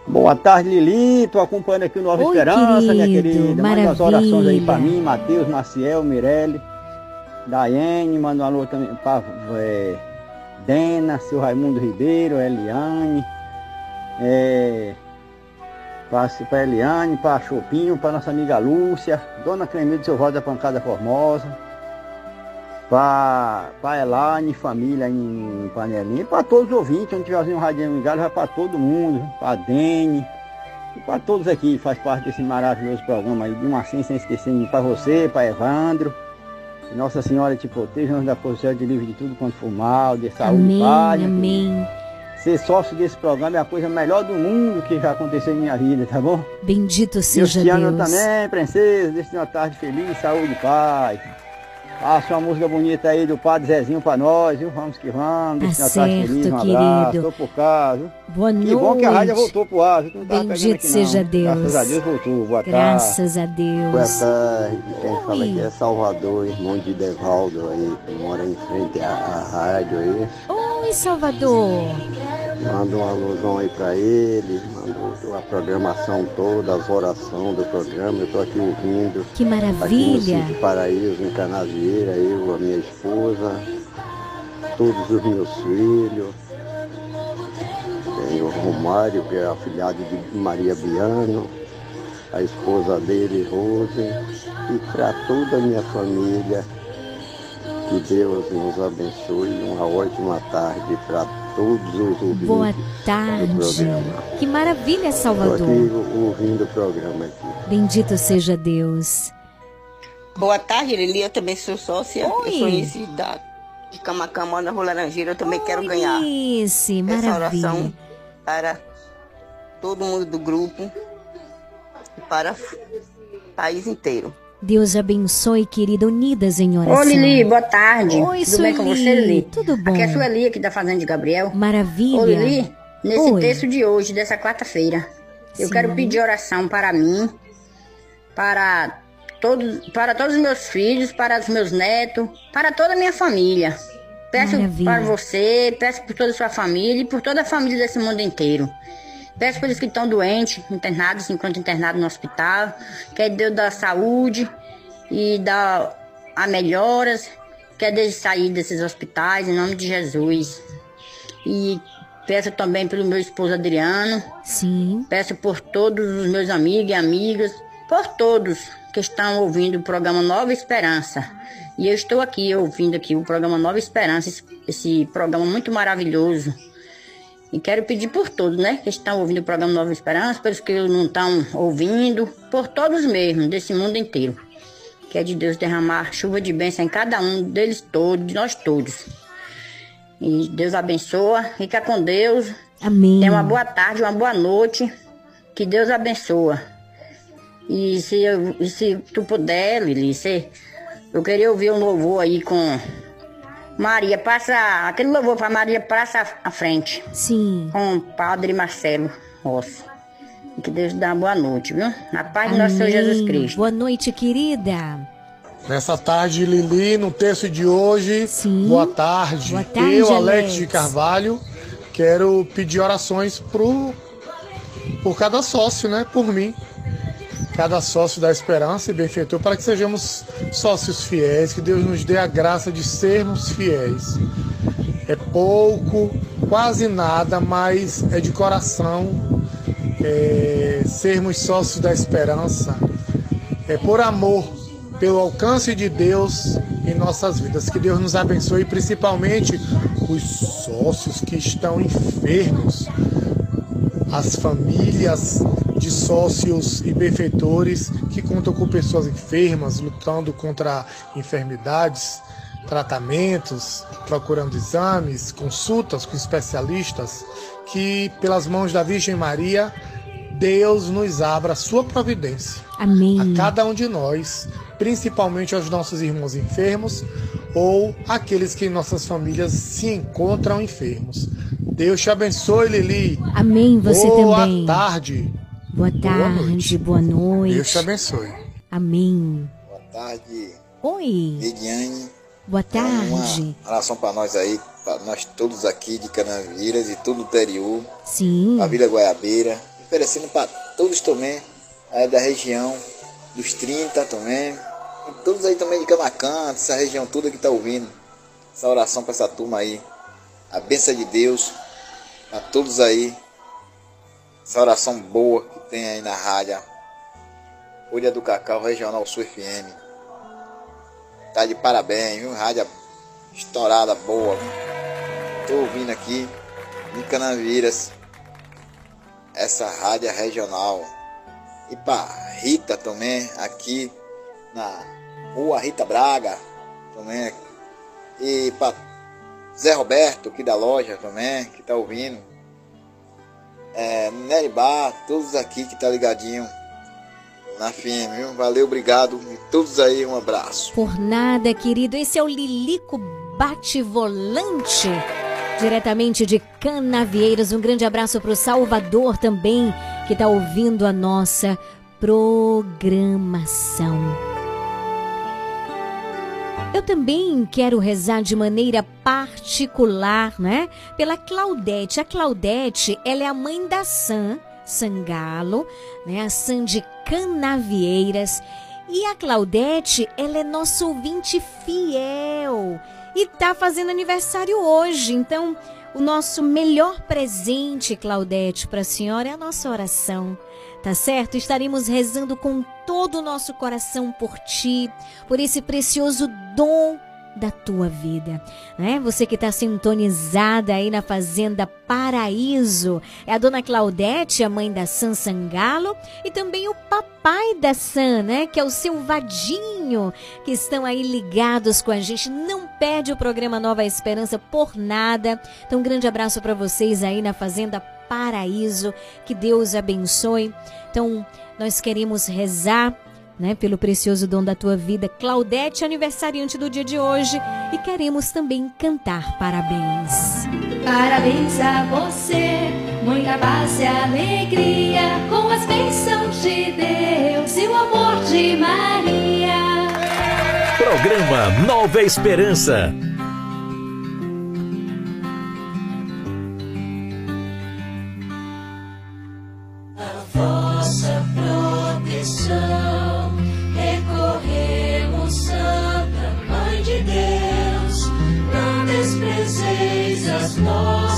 Boa tarde, Lili. Tô acompanhando aqui o Nova Oi, Esperança, minha querido. querida. Manda umas orações aí Maravilha. mim, Matheus, Maciel, Mirelle, Daiane, manda um alô também pra é, Dena, seu Raimundo Ribeiro, Eliane, é, pra Eliane, pra Chopinho, pra nossa amiga Lúcia, Dona Clemilde, seu voz da Pancada Formosa, pra Elaine, família em Panelinha, pra todos os ouvintes, onde tiverzinho um radinho ligado, vai pra todo mundo, pra Dene, e pra todos aqui que faz parte desse maravilhoso programa aí, de uma assim, sem esquecer de pra você, pra Evandro, que Nossa Senhora te proteja, nos dá posição de livre de tudo quanto for mal, de saúde Amém, e paz. amém. Ser sócio desse programa é a coisa melhor do mundo que já aconteceu em minha vida, tá bom? Bendito Deus seja te Deus. também, princesa. Deixe uma tarde feliz, saúde e paz. Passa uma música bonita aí do Padre Zezinho pra nós, viu? Vamos que vamos. Tá certo, feliz, um abraço, querido. tô por cá, viu? Boa Que bom que a rádio noite. voltou pro ar, viu? Não pegando Bendito aqui, não. seja Deus. Graças a Deus voltou. Boa Graças a tarde. Deus. Boa tarde, quem fala Oi. aqui é Salvador, irmão de Devaldo aí, que mora em frente à, à rádio aí. Oi, Salvador. Manda um alusão aí pra ele, manda a programação toda, as orações do programa, eu tô aqui ouvindo. Que Aqui no maravilha. Paraíso, em Canavieira, eu, a minha esposa, todos os meus filhos. Tem o Romário, que é afilhado de Maria Biano, a esposa dele, Rose, e para toda a minha família. Que Deus nos abençoe. Uma ótima tarde para todos os ouvintes Boa tarde. Que maravilha, Estou aqui Salvador. ouvindo o programa aqui. Bendito seja Deus. Boa tarde, Lili. Eu também sou sócia. Oi. Eu sou Inice da de Camacama, na Rua Laranjeira. Eu também quero ganhar essa maravilha. oração para todo mundo do grupo e para o país inteiro. Deus abençoe, querida, unidas em Ô oração. Lili, boa tarde. Oi, Tudo bem com você, Lili? Tudo bom? Aqui é a Sueli, aqui da Fazenda de Gabriel. Maravilha. Ô Lili, nesse Oi. texto de hoje, dessa quarta-feira, eu quero pedir oração para mim, para todos, para todos os meus filhos, para os meus netos, para toda a minha família. Peço Maravilha. para você, peço por toda a sua família e por toda a família desse mundo inteiro. Peço pelos que estão doentes, internados, enquanto internados no hospital, que Deus dá saúde e dá a melhoras, que Deus sair desses hospitais, em nome de Jesus. E peço também pelo meu esposo Adriano. Sim. Peço por todos os meus amigos e amigas, por todos que estão ouvindo o programa Nova Esperança. E eu estou aqui ouvindo aqui o programa Nova Esperança, esse programa muito maravilhoso. E quero pedir por todos, né, que estão ouvindo o programa Nova Esperança, pelos que não estão ouvindo, por todos mesmo, desse mundo inteiro. Que é de Deus derramar chuva de bênção em cada um deles todos, de nós todos. E Deus abençoa, fica com Deus. Amém. Tenha uma boa tarde, uma boa noite. Que Deus abençoa. E se, e se tu puder, Lili, se- eu queria ouvir um louvor aí com Maria, passa aquele louvor para Maria passa à frente. Sim. Com o Padre Marcelo Rossi. E que Deus dê uma boa noite, viu? Na paz de nosso Senhor Jesus Amém. Cristo. Boa noite, querida. Nessa tarde, Lili, no texto de hoje. Boa tarde. Boa tarde, Eu, Alex Alex. de Carvalho, quero pedir orações pro, por cada sócio, né? Por mim. Cada sócio da esperança e benfeitor, para que sejamos sócios fiéis, que Deus nos dê a graça de sermos fiéis. É pouco, quase nada, mas é de coração é, sermos sócios da esperança é por amor, pelo alcance de Deus em nossas vidas. Que Deus nos abençoe, principalmente os sócios que estão enfermos, as famílias de sócios e benfeitores que contam com pessoas enfermas, lutando contra enfermidades, tratamentos, procurando exames, consultas com especialistas, que pelas mãos da Virgem Maria, Deus nos abra a sua providência Amém. a cada um de nós, principalmente aos nossos irmãos enfermos ou aqueles que em nossas famílias se encontram enfermos. Deus te abençoe, Lili. Amém, você Boa também. tarde. Boa tarde, boa noite. Deus te abençoe. Amém. Boa tarde, Oi. Lidiane. Boa tarde. Uma oração para nós aí, para nós todos aqui de Canavieiras e todo o interior, Sim. a Vila Goiabeira, oferecendo para todos também aí da região, dos 30 também, e todos aí também de Camacanto, essa região toda que está ouvindo. Essa oração para essa turma aí. A bênção de Deus a todos aí. Essa oração boa que tem aí na rádio. Folha do Cacau Regional Sul FM. Tá de parabéns, viu? Rádio estourada, boa. Tô ouvindo aqui em Canavieiras essa rádio regional. E pra Rita também, aqui na rua Rita Braga também. E pra Zé Roberto, aqui da loja também, que tá ouvindo. É, Nery Bar, todos aqui que tá ligadinho na FM, viu? Valeu, obrigado. E todos aí, um abraço. Por nada, querido. Esse é o Lilico Bate-Volante, diretamente de Canavieiras. Um grande abraço para o Salvador também, que está ouvindo a nossa programação. Eu também quero rezar de maneira particular, né? Pela Claudete. A Claudete, ela é a mãe da Sam Sangalo, né? A Sam de Canavieiras. E a Claudete, ela é nossa ouvinte fiel e tá fazendo aniversário hoje. Então, o nosso melhor presente, Claudete, para a senhora é a nossa oração. Tá certo? Estaremos rezando com todo o nosso coração por ti, por esse precioso dom da tua vida, né? Você que está sintonizada aí na Fazenda Paraíso, é a dona Claudete, a mãe da San Sangalo, e também o papai da San, né? Que é o seu Vadinho, que estão aí ligados com a gente. Não perde o programa Nova Esperança por nada. Então, um grande abraço para vocês aí na Fazenda Paraíso. Que Deus abençoe. Então, nós queremos rezar né, pelo precioso dom da tua vida, Claudete, aniversariante do dia de hoje, e queremos também cantar parabéns. Parabéns a você, muita paz e alegria, com as bênçãos de Deus e o amor de Maria. Programa Nova Esperança. Vossa proteção. Recorremos, Santa Mãe de Deus, não desprezeis as nossas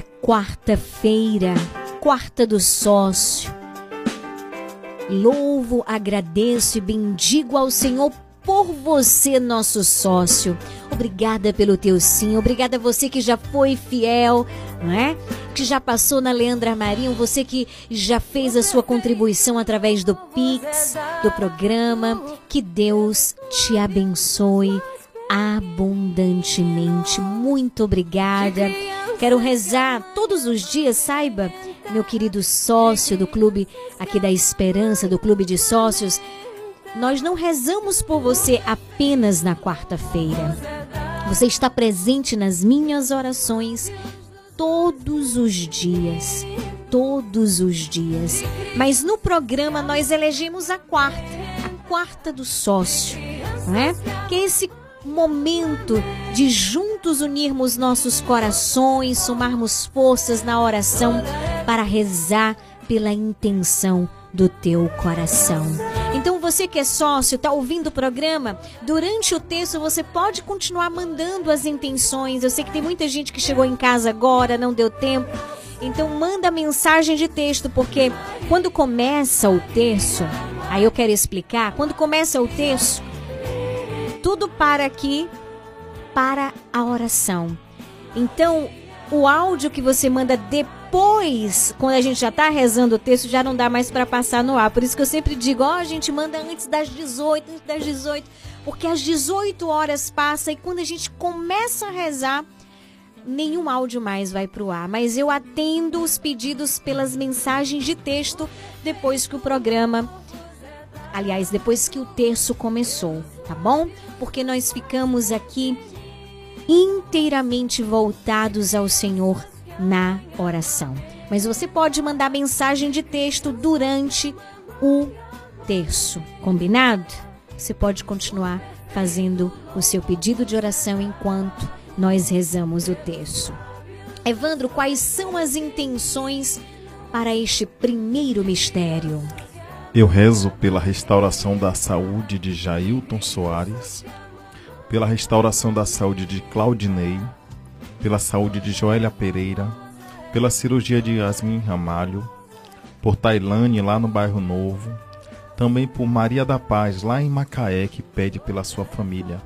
é quarta-feira, quarta do sócio. Louvo, agradeço e bendigo ao Senhor por você, nosso sócio. Obrigada pelo teu sim, obrigada a você que já foi fiel, não é? Que já passou na Leandra Marinho, você que já fez a sua contribuição através do Pix, do programa. Que Deus te abençoe abundantemente. Muito obrigada. Quero rezar todos os dias, saiba, meu querido sócio do clube aqui da Esperança, do clube de sócios, nós não rezamos por você apenas na quarta-feira. Você está presente nas minhas orações todos os dias. Todos os dias. Mas no programa nós elegemos a quarta, a quarta do sócio, não é? Que é esse momento de juntos unirmos nossos corações, somarmos forças na oração para rezar pela intenção do teu coração. Então você que é sócio, está ouvindo o programa, durante o texto você pode continuar mandando as intenções. Eu sei que tem muita gente que chegou em casa agora, não deu tempo. Então manda mensagem de texto, porque quando começa o terço, aí eu quero explicar, quando começa o terço, tudo para aqui para a oração. Então, o áudio que você manda depois, quando a gente já está rezando o texto, já não dá mais para passar no ar. Por isso que eu sempre digo, ó, a gente manda antes das 18, antes das 18, porque às 18 horas passa e quando a gente começa a rezar, nenhum áudio mais vai para o ar. Mas eu atendo os pedidos pelas mensagens de texto depois que o programa aliás, depois que o terço começou, tá bom? Porque nós ficamos aqui inteiramente voltados ao Senhor na oração. Mas você pode mandar mensagem de texto durante o terço, combinado? Você pode continuar fazendo o seu pedido de oração enquanto nós rezamos o terço. Evandro, quais são as intenções para este primeiro mistério? Eu rezo pela restauração da saúde de Jailton Soares, pela restauração da saúde de Claudinei, pela saúde de Joélia Pereira, pela cirurgia de Yasmin Ramalho, por Tailane lá no bairro Novo, também por Maria da Paz lá em Macaé que pede pela sua família.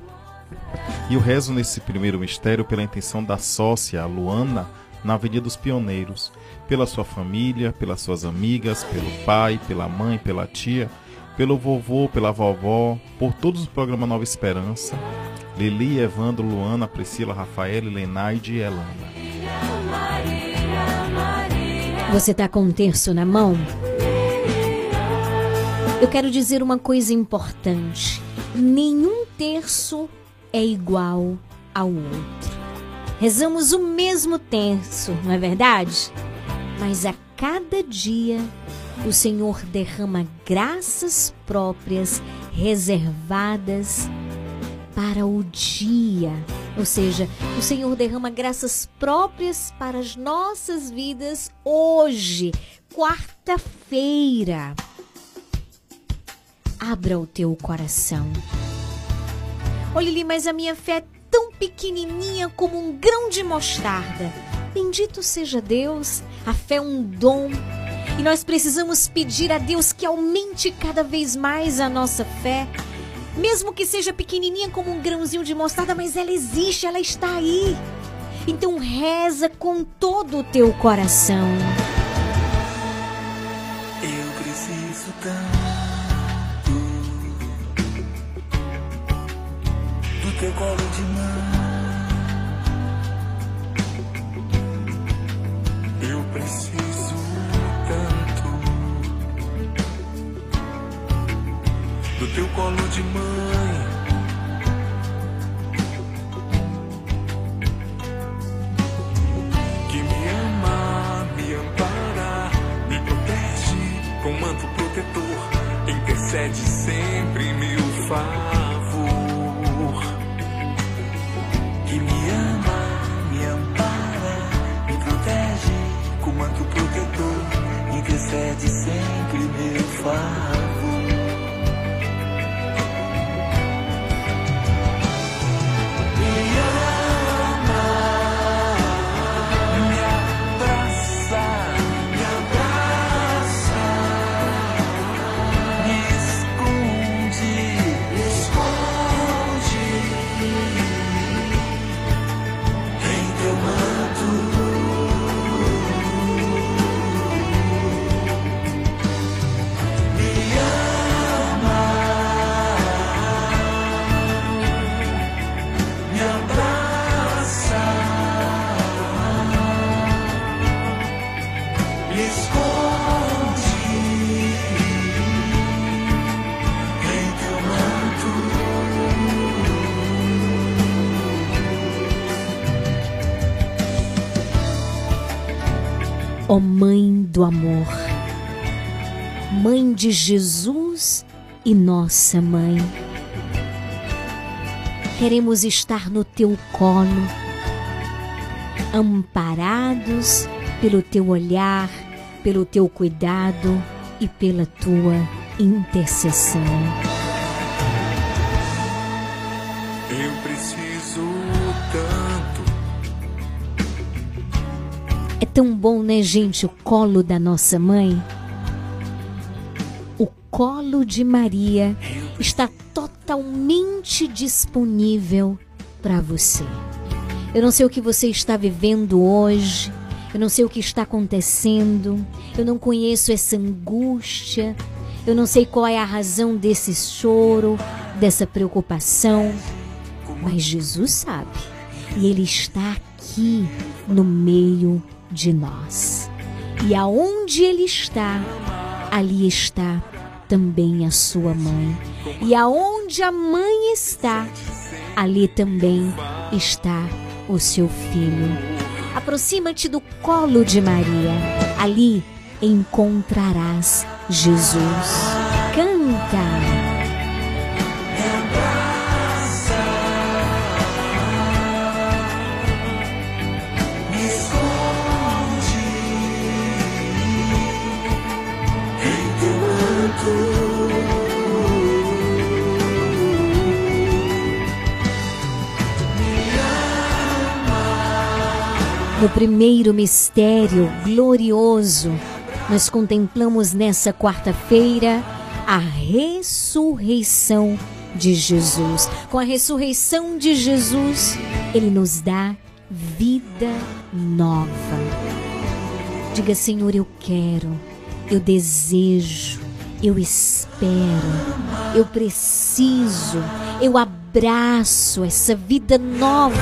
E eu rezo nesse primeiro mistério pela intenção da sócia Luana na Avenida dos Pioneiros, pela sua família, pelas suas amigas, pelo pai, pela mãe, pela tia, pelo vovô, pela vovó, por todos os programas Nova Esperança, Lili, Evandro, Luana, Priscila, Rafael, Lenaide e Elana. Você tá com um terço na mão? Eu quero dizer uma coisa importante. Nenhum terço é igual ao outro. Rezamos o mesmo terço, não é verdade? Mas a cada dia o Senhor derrama graças próprias reservadas para o dia. Ou seja, o Senhor derrama graças próprias para as nossas vidas hoje, quarta-feira. Abra o teu coração. Lili, mas a minha fé é tão pequenininha como um grão de mostarda. Bendito seja Deus, a fé é um dom. E nós precisamos pedir a Deus que aumente cada vez mais a nossa fé. Mesmo que seja pequenininha como um grãozinho de mostarda, mas ela existe, ela está aí. Então reza com todo o teu coração. Eu preciso tanto do teu colo de Ó Mãe do amor, Mãe de Jesus e nossa Mãe, queremos estar no teu colo, amparados pelo teu olhar, pelo teu cuidado e pela tua intercessão. Tão bom, né, gente, o colo da nossa mãe? O colo de Maria está totalmente disponível para você. Eu não sei o que você está vivendo hoje, eu não sei o que está acontecendo, eu não conheço essa angústia, eu não sei qual é a razão desse choro, dessa preocupação, mas Jesus sabe. E Ele está aqui no meio de nós. E aonde Ele está, ali está também a sua mãe. E aonde a mãe está, ali também está o seu filho. Aproxima-te do colo de Maria. Ali encontrarás Jesus. Canta. No primeiro mistério glorioso, nós contemplamos nessa quarta-feira a ressurreição de Jesus. Com a ressurreição de Jesus, ele nos dá vida nova. Diga, Senhor, eu quero, eu desejo eu espero, eu preciso, eu abraço essa vida nova.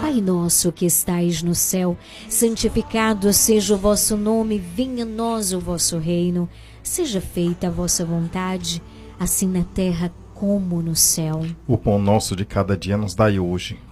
Pai nosso que estais no céu, santificado seja o vosso nome, venha a nós o vosso reino, seja feita a vossa vontade, assim na terra como no céu. O pão nosso de cada dia nos dai hoje.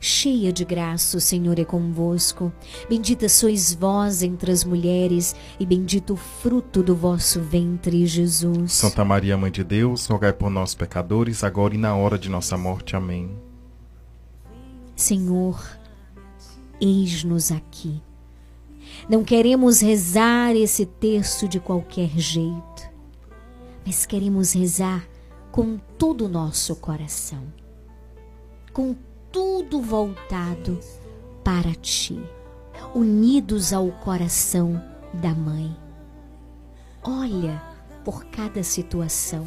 cheia de graça, o Senhor é convosco. Bendita sois vós entre as mulheres, e bendito o fruto do vosso ventre, Jesus. Santa Maria, Mãe de Deus, rogai por nós, pecadores, agora e na hora de nossa morte. Amém. Senhor, eis-nos aqui. Não queremos rezar esse texto de qualquer jeito, mas queremos rezar com todo o nosso coração, com tudo voltado para Ti, unidos ao coração da Mãe. Olha por cada situação.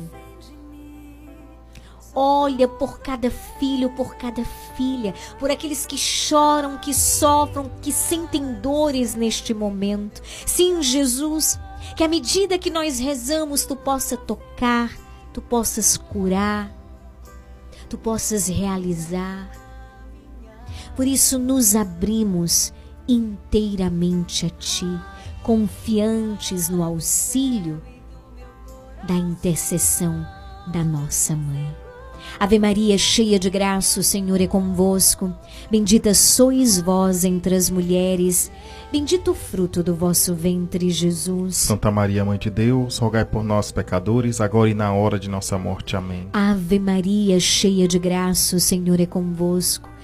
Olha por cada filho, por cada filha, por aqueles que choram, que sofrem, que sentem dores neste momento. Sim, Jesus, que à medida que nós rezamos, tu possa tocar, tu possas curar, tu possas realizar. Por isso nos abrimos inteiramente a ti, confiantes no auxílio da intercessão da nossa mãe. Ave Maria, cheia de graça, o Senhor é convosco. Bendita sois vós entre as mulheres, bendito o fruto do vosso ventre, Jesus. Santa Maria, Mãe de Deus, rogai por nós, pecadores, agora e na hora de nossa morte. Amém. Ave Maria, cheia de graça, o Senhor é convosco.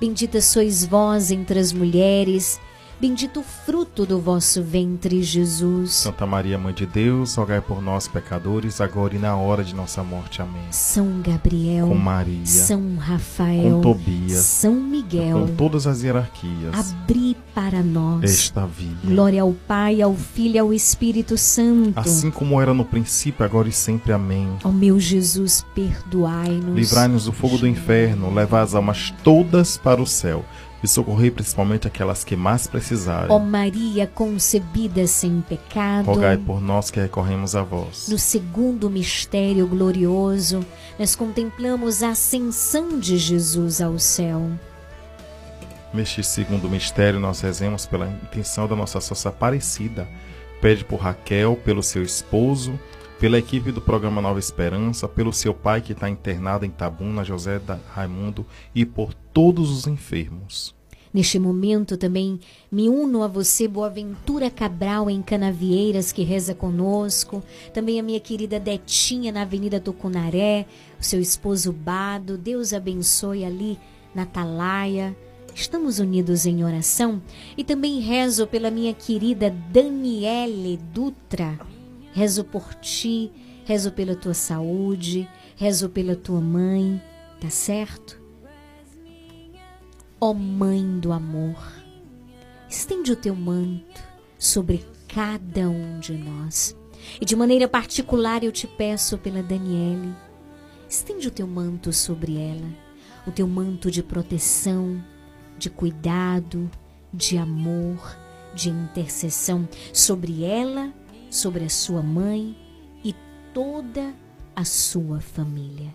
Bendita sois vós entre as mulheres, bendito o fruto do vosso ventre, Jesus. Santa Maria, Mãe de Deus, rogai por nós, pecadores, agora e na hora de nossa morte. Amém. São Gabriel, Com Maria, São Rafael, com Tobias, São Miguel, com todas as hierarquias, abri para nós esta via. Glória ao Pai, ao Filho e ao Espírito Santo. Assim como era no princípio, agora e sempre. Amém. Ó meu Jesus, perdoai-nos. Livrai-nos do fogo do inferno, levai as almas todas para o céu e socorrei principalmente aquelas que mais precisarem. Ó Maria concebida sem pecado. Rogai por nós que recorremos a vós. No segundo mistério glorioso, nós contemplamos a ascensão de Jesus ao céu. Neste segundo mistério, nós rezemos pela intenção da nossa sócia Aparecida. Pede por Raquel, pelo seu esposo, pela equipe do programa Nova Esperança, pelo seu pai que está internado em Tabuna, José da Raimundo, e por todos os enfermos. Neste momento também me uno a você, Boaventura Cabral, em Canavieiras, que reza conosco. Também a minha querida Detinha, na Avenida Tucunaré. O seu esposo Bado. Deus abençoe ali na Atalaia. Estamos unidos em oração. E também rezo pela minha querida Daniele Dutra. Rezo por ti, rezo pela tua saúde, rezo pela tua mãe, tá certo? Ó Mãe do amor, estende o teu manto sobre cada um de nós. E de maneira particular eu te peço pela Daniele, estende o teu manto sobre ela, o teu manto de proteção, de cuidado, de amor, de intercessão sobre ela, sobre a sua mãe e toda a sua família.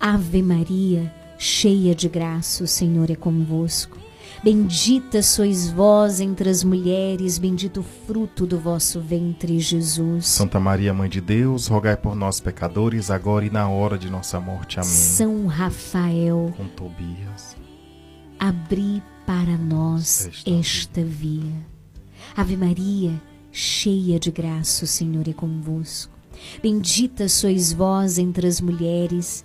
Ave Maria, cheia de graça, o Senhor é convosco. Bendita sois vós entre as mulheres, bendito o fruto do vosso ventre, Jesus. Santa Maria, Mãe de Deus, rogai por nós, pecadores, agora e na hora de nossa morte. Amém. São Rafael, Com Tobias. abri para nós esta via. Ave Maria, cheia de graça, o Senhor é convosco. Bendita sois vós entre as mulheres,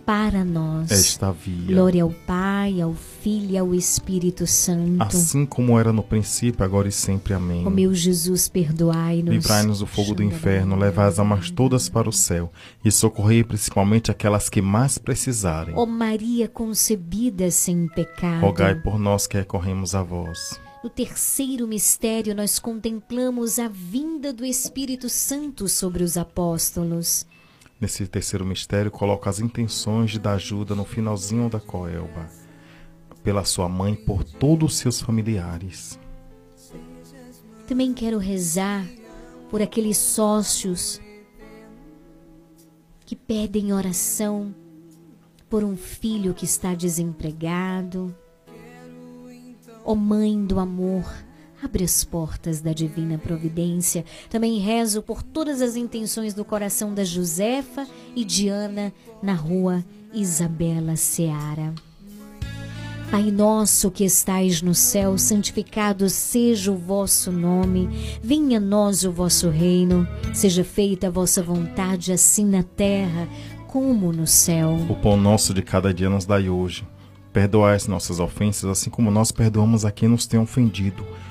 para nós esta via. Glória ao Pai, ao Filho e ao Espírito Santo. Assim como era no princípio, agora e sempre. Amém. Ó meu Jesus, perdoai-nos. Livrai-nos do fogo do inferno, levai as almas todas para o céu e socorrei principalmente aquelas que mais precisarem. Ó Maria concebida sem pecado. Rogai por nós que recorremos a vós. No terceiro mistério, nós contemplamos a vinda do Espírito Santo sobre os apóstolos. Nesse terceiro mistério, coloca as intenções de dar ajuda no finalzinho da coelba, pela sua mãe, por todos os seus familiares. Também quero rezar por aqueles sócios que pedem oração por um filho que está desempregado. Ó Mãe do amor, abre as portas da divina providência. Também rezo por todas as intenções do coração da Josefa e Diana na rua Isabela Seara. Pai nosso que estais no céu, santificado seja o vosso nome. Venha a nós o vosso reino. Seja feita a vossa vontade, assim na terra como no céu. O pão nosso de cada dia nos dai hoje. Perdoai as nossas ofensas, assim como nós perdoamos a quem nos tem ofendido.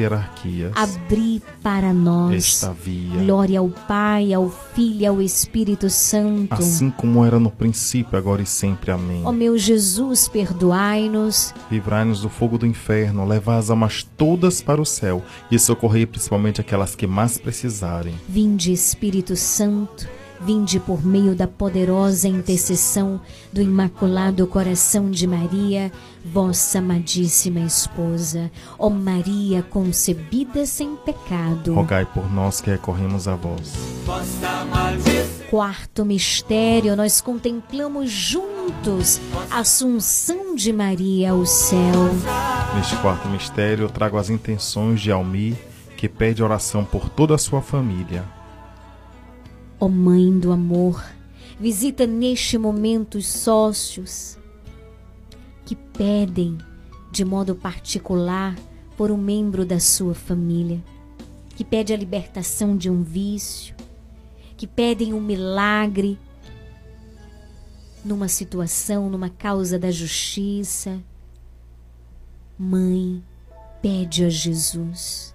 hierarquias, abri para nós. esta via, Glória ao Pai, ao Filho e ao Espírito Santo. assim como era no princípio, agora e sempre. Amém. Ó meu Jesus, perdoai-nos. Livrai-nos do fogo do inferno, levai as almas todas para o céu e socorrei principalmente aquelas que mais precisarem. Vinde, Espírito Santo, vinde por meio da poderosa intercessão do Imaculado Coração de Maria, vossa amadíssima esposa. Ó Maria concebida sem pecado. Rogai por nós que recorremos a vós. Quarto mistério, nós contemplamos juntos a Assunção de Maria ao céu. Neste quarto mistério, eu trago as intenções de Almir, que pede oração por toda a sua família. Ó Mãe do amor, visita neste momento os sócios que pedem de modo particular por um membro da sua família, que pede a libertação de um vício, que pedem um milagre numa situação, numa causa da justiça. Mãe, pede a Jesus.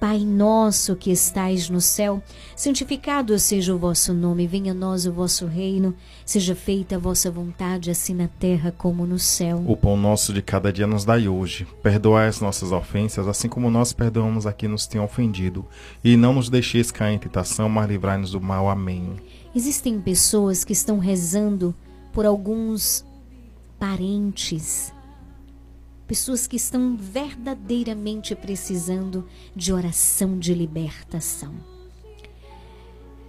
Pai nosso que estais no céu, santificado seja o vosso nome, venha a nós o vosso reino, seja feita a vossa vontade, assim na terra como no céu. O pão nosso de cada dia nos dai hoje. Perdoai as nossas ofensas, assim como nós perdoamos a quem nos tem ofendido. E não nos deixeis cair em tentação, mas livrai-nos do mal. Amém. Existem pessoas que estão rezando por alguns parentes, pessoas que estão verdadeiramente precisando de oração de libertação.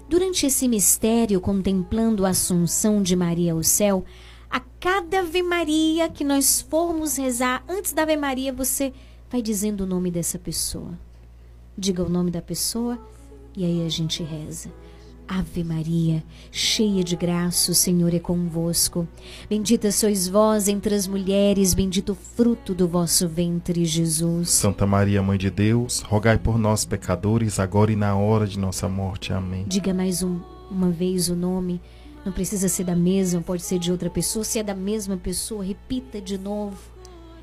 Durante esse mistério, contemplando a Assunção de Maria ao céu, a cada Ave Maria que nós formos rezar, antes da Ave Maria, você vai dizendo o nome dessa pessoa. Diga o nome da pessoa e aí a gente reza. Ave Maria, cheia de graça, o Senhor é convosco. Bendita sois vós entre as mulheres, bendito o fruto do vosso ventre, Jesus. Santa Maria, Mãe de Deus, rogai por nós, pecadores, agora e na hora de nossa morte. Amém. Diga mais um- uma vez o nome. Não precisa ser da mesma, pode ser de outra pessoa. Se é da mesma pessoa, repita de novo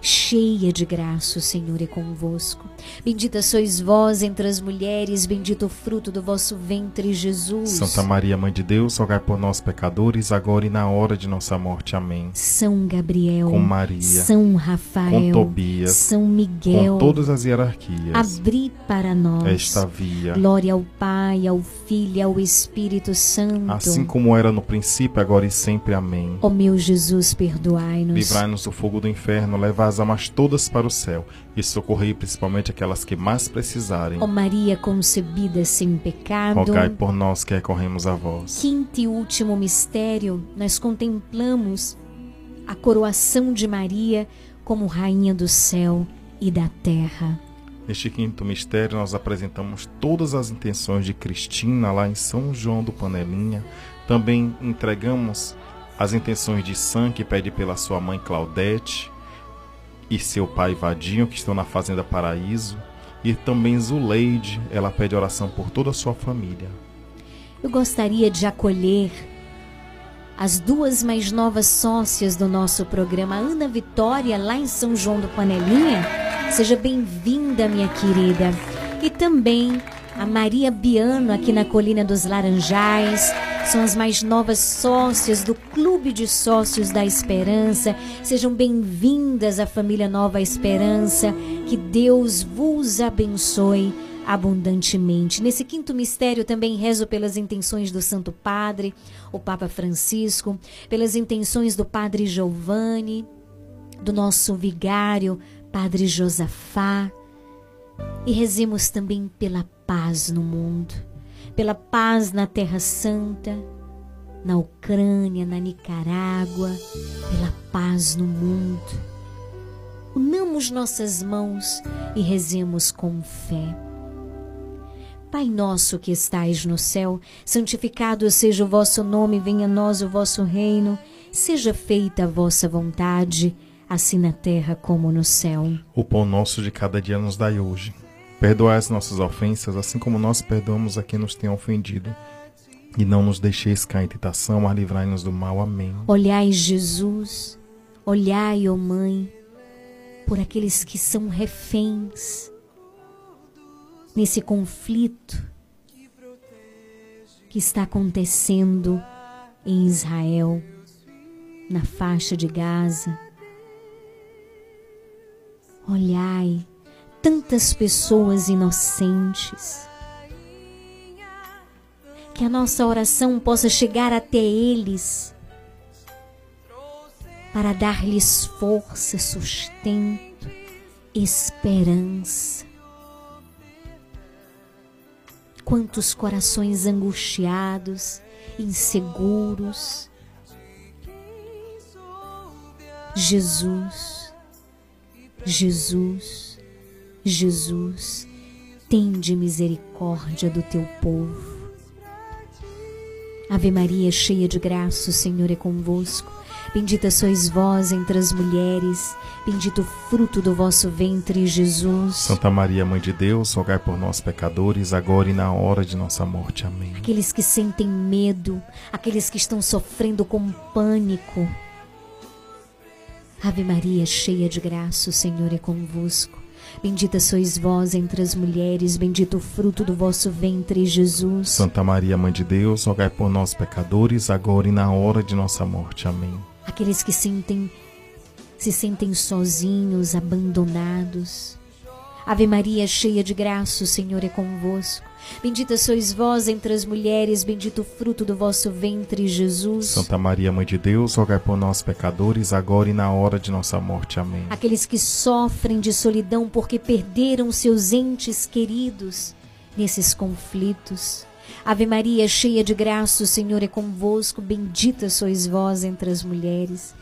cheia de graça, o Senhor é convosco. Bendita sois vós entre as mulheres, bendito o fruto do vosso ventre, Jesus. Santa Maria, Mãe de Deus, rogai por nós, pecadores, agora e na hora de nossa morte. Amém. São Gabriel, Com Maria, São Rafael, com Tobias, São Miguel, com todas as hierarquias, abri para nós esta via, Glória ao Pai, ao Filho e ao Espírito Santo. assim como era no princípio, agora e sempre. Amém. Ó meu Jesus, perdoai-nos. Livrai-nos do fogo do inferno, levai as almas todas para o céu e socorrei principalmente aquelas que mais precisarem. Ó Maria concebida sem pecado. Rogai por nós que recorremos a vós. Quinto e último mistério, nós contemplamos a coroação de Maria como rainha do céu e da terra. Neste quinto mistério, nós apresentamos todas as intenções de Cristina lá em São João do Panelinha. Também entregamos as intenções de Sam, que pede pela sua mãe Claudete e seu pai Vadinho, que estão na Fazenda Paraíso. E também Zuleide, ela pede oração por toda a sua família. Eu gostaria de acolher as duas mais novas sócias do nosso programa, Ana Vitória, lá em São João do Panelinha. Seja bem-vinda, minha querida. E também a Maria Biano, aqui na Colina dos Laranjais. São as mais novas sócias do Clube de Sócios da Esperança. Sejam bem-vindas à família Nova Esperança. Que Deus vos abençoe abundantemente. Nesse quinto mistério também rezo pelas intenções do Santo Padre, o Papa Francisco, pelas intenções do Padre Giovanni, do nosso vigário, Padre Josafá. E rezemos também pela paz no mundo, pela paz na Terra Santa, na Ucrânia, na Nicarágua, pela paz no mundo. Unamos nossas mãos e rezemos com fé. Pai nosso que estais no céu, santificado seja o vosso nome, venha a nós o vosso reino, seja feita a vossa vontade, assim na terra como no céu. O pão nosso de cada dia nos dai hoje. Perdoai as nossas ofensas, assim como nós perdoamos a quem nos tem ofendido. E não nos deixeis cair em tentação, mas livrai-nos do mal. Amém. Olhai, Jesus, olhai, ó Mãe, por aqueles que são reféns nesse conflito que está acontecendo em Israel, na faixa de Gaza. Olhai tantas pessoas inocentes. Que a nossa oração possa chegar até eles para dar-lhes força, sustento, esperança. Quantos corações angustiados, inseguros. Jesus, Jesus, Jesus, tende misericórdia do teu povo. Ave Maria, cheia de graça, o Senhor é convosco. Bendita sois vós entre as mulheres, bendito o fruto do vosso ventre, Jesus. Santa Maria, Mãe de Deus, rogai por nós, pecadores, agora e na hora de nossa morte. Amém. Aqueles que sentem medo, aqueles que estão sofrendo com pânico. Ave Maria, cheia de graça, o Senhor é convosco. Bendita sois vós entre as mulheres, bendito o fruto do vosso ventre, Jesus. Santa Maria, Mãe de Deus, rogai por nós, pecadores, agora e na hora de nossa morte. Amém. Aqueles que sentem se sentem sozinhos, abandonados. Ave Maria, cheia de graça, o Senhor é convosco. Bendita sois vós entre as mulheres, bendito o fruto do vosso ventre, Jesus. Santa Maria, Mãe de Deus, rogai por nós, pecadores, agora e na hora de nossa morte. Amém. Aqueles que sofrem de solidão porque perderam seus entes queridos nesses conflitos. Ave Maria, cheia de graça, o Senhor é convosco. Bendita sois vós entre as mulheres.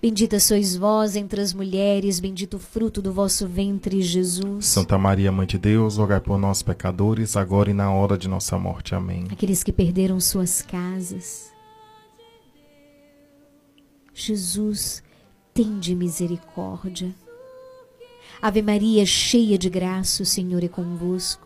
Bendita sois vós entre as mulheres, bendito o fruto do vosso ventre, Jesus. Santa Maria, Mãe de Deus, rogai por nós, pecadores, agora e na hora de nossa morte. Amém. Aqueles que perderam suas casas. Jesus, tende misericórdia. Ave Maria, cheia de graça, o Senhor é convosco.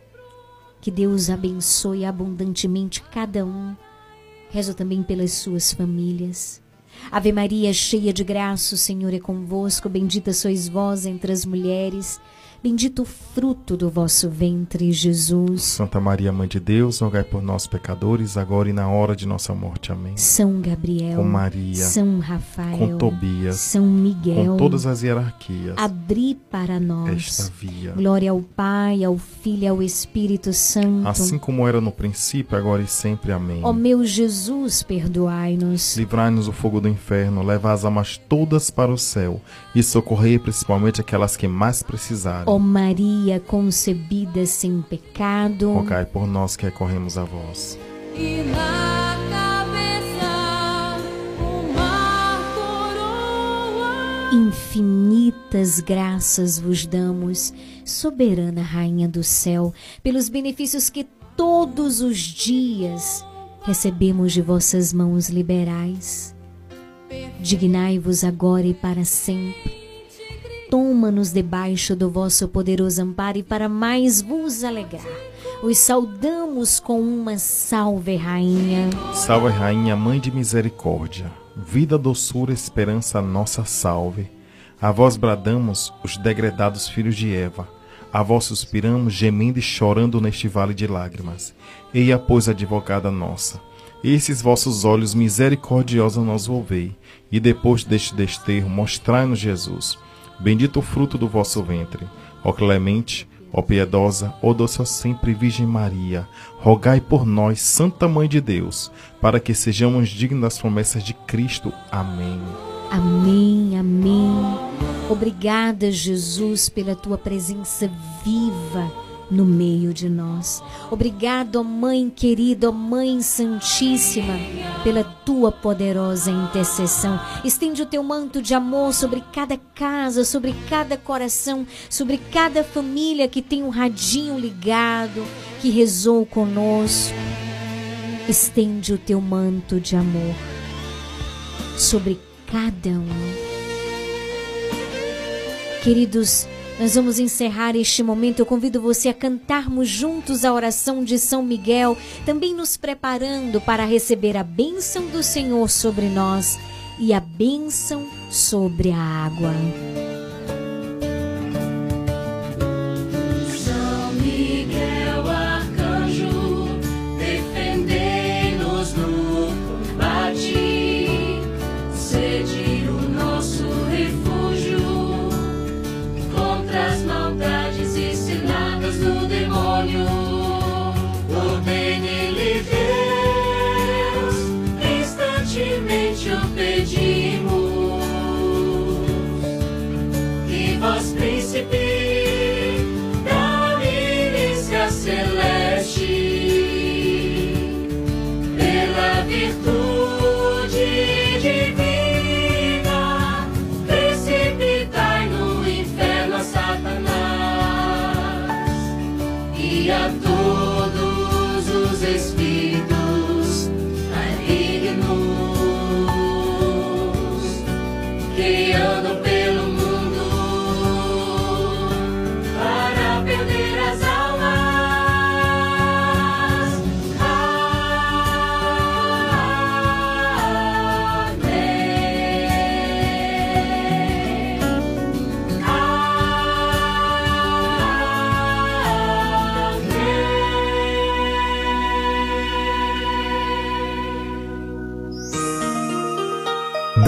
Que Deus abençoe abundantemente cada um. Rezo também pelas suas famílias. Ave Maria, cheia de graça, o Senhor é convosco. Bendita sois vós entre as mulheres. Bendito o fruto do vosso ventre, Jesus. Santa Maria, Mãe de Deus, rogai por nós, pecadores, agora e na hora de nossa morte. Amém. São Gabriel, Com Maria, São Rafael, com Tobias, São Miguel, com todas as hierarquias, abri para nós esta via. Glória ao Pai, ao Filho e ao Espírito Santo. Assim como era no princípio, agora e sempre. Amém. Ó meu Jesus, perdoai-nos. Livrai-nos do fogo do inferno, levai as almas todas para o céu e socorrei principalmente aquelas que mais precisarem. Ó Maria concebida sem pecado. Rogai por nós que recorremos a vós. E na cabeça uma coroa. Infinitas graças vos damos, soberana Rainha do céu, pelos benefícios que todos os dias recebemos de vossas mãos liberais. Dignai-vos agora e para sempre. Toma-nos debaixo do vosso poderoso amparo e para mais vos alegrar. Os saudamos com uma salve, Rainha. Salve, Rainha, Mãe de Misericórdia, vida, doçura, esperança, nossa salve. A vós bradamos, os degredados filhos de Eva. A vós suspiramos, gemendo e chorando neste vale de lágrimas. Eia, pois, advogada nossa, esses vossos olhos misericordiosos nos volvei, e depois deste desterro mostrai-nos Jesus. Bendito o fruto do vosso ventre. Ó clemente, Ó piedosa, ó doce, ó sempre Virgem Maria, rogai por nós, Santa Mãe de Deus, para que sejamos dignos das promessas de Cristo. Amém. Amém, amém. Obrigada, Jesus, pela tua presença viva no meio de nós. Obrigado, ó Mãe querida, ó Mãe Santíssima, pela tua poderosa intercessão. Estende o teu manto de amor sobre cada casa, sobre cada coração, sobre cada família que tem um radinho ligado, que rezou conosco. Estende o teu manto de amor sobre cada um. Queridos, nós vamos encerrar este momento. Eu convido você a cantarmos juntos a oração de São Miguel, também nos preparando para receber a bênção do Senhor sobre nós e a bênção sobre a água.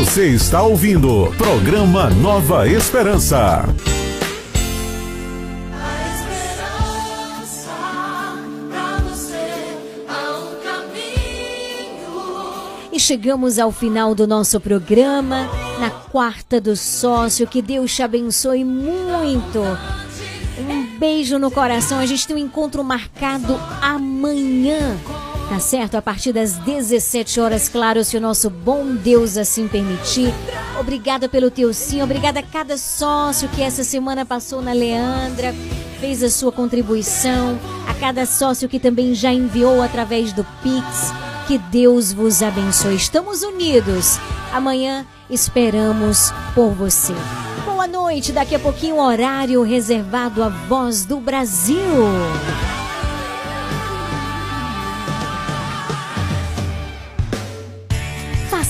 Você está ouvindo programa Nova Esperança. E chegamos ao final do nosso programa, na quarta do sócio. Que Deus te abençoe muito. Um beijo no coração. A gente tem um encontro marcado amanhã. Tá certo? A partir das 17 horas, claro, se o nosso bom Deus assim permitir. Obrigada pelo teu sim, obrigada a cada sócio que essa semana passou na Leandra, fez a sua contribuição, a cada sócio que também já enviou através do Pix. Que Deus vos abençoe. Estamos unidos. Amanhã esperamos por você. Boa noite. Daqui a pouquinho, horário reservado à voz do Brasil.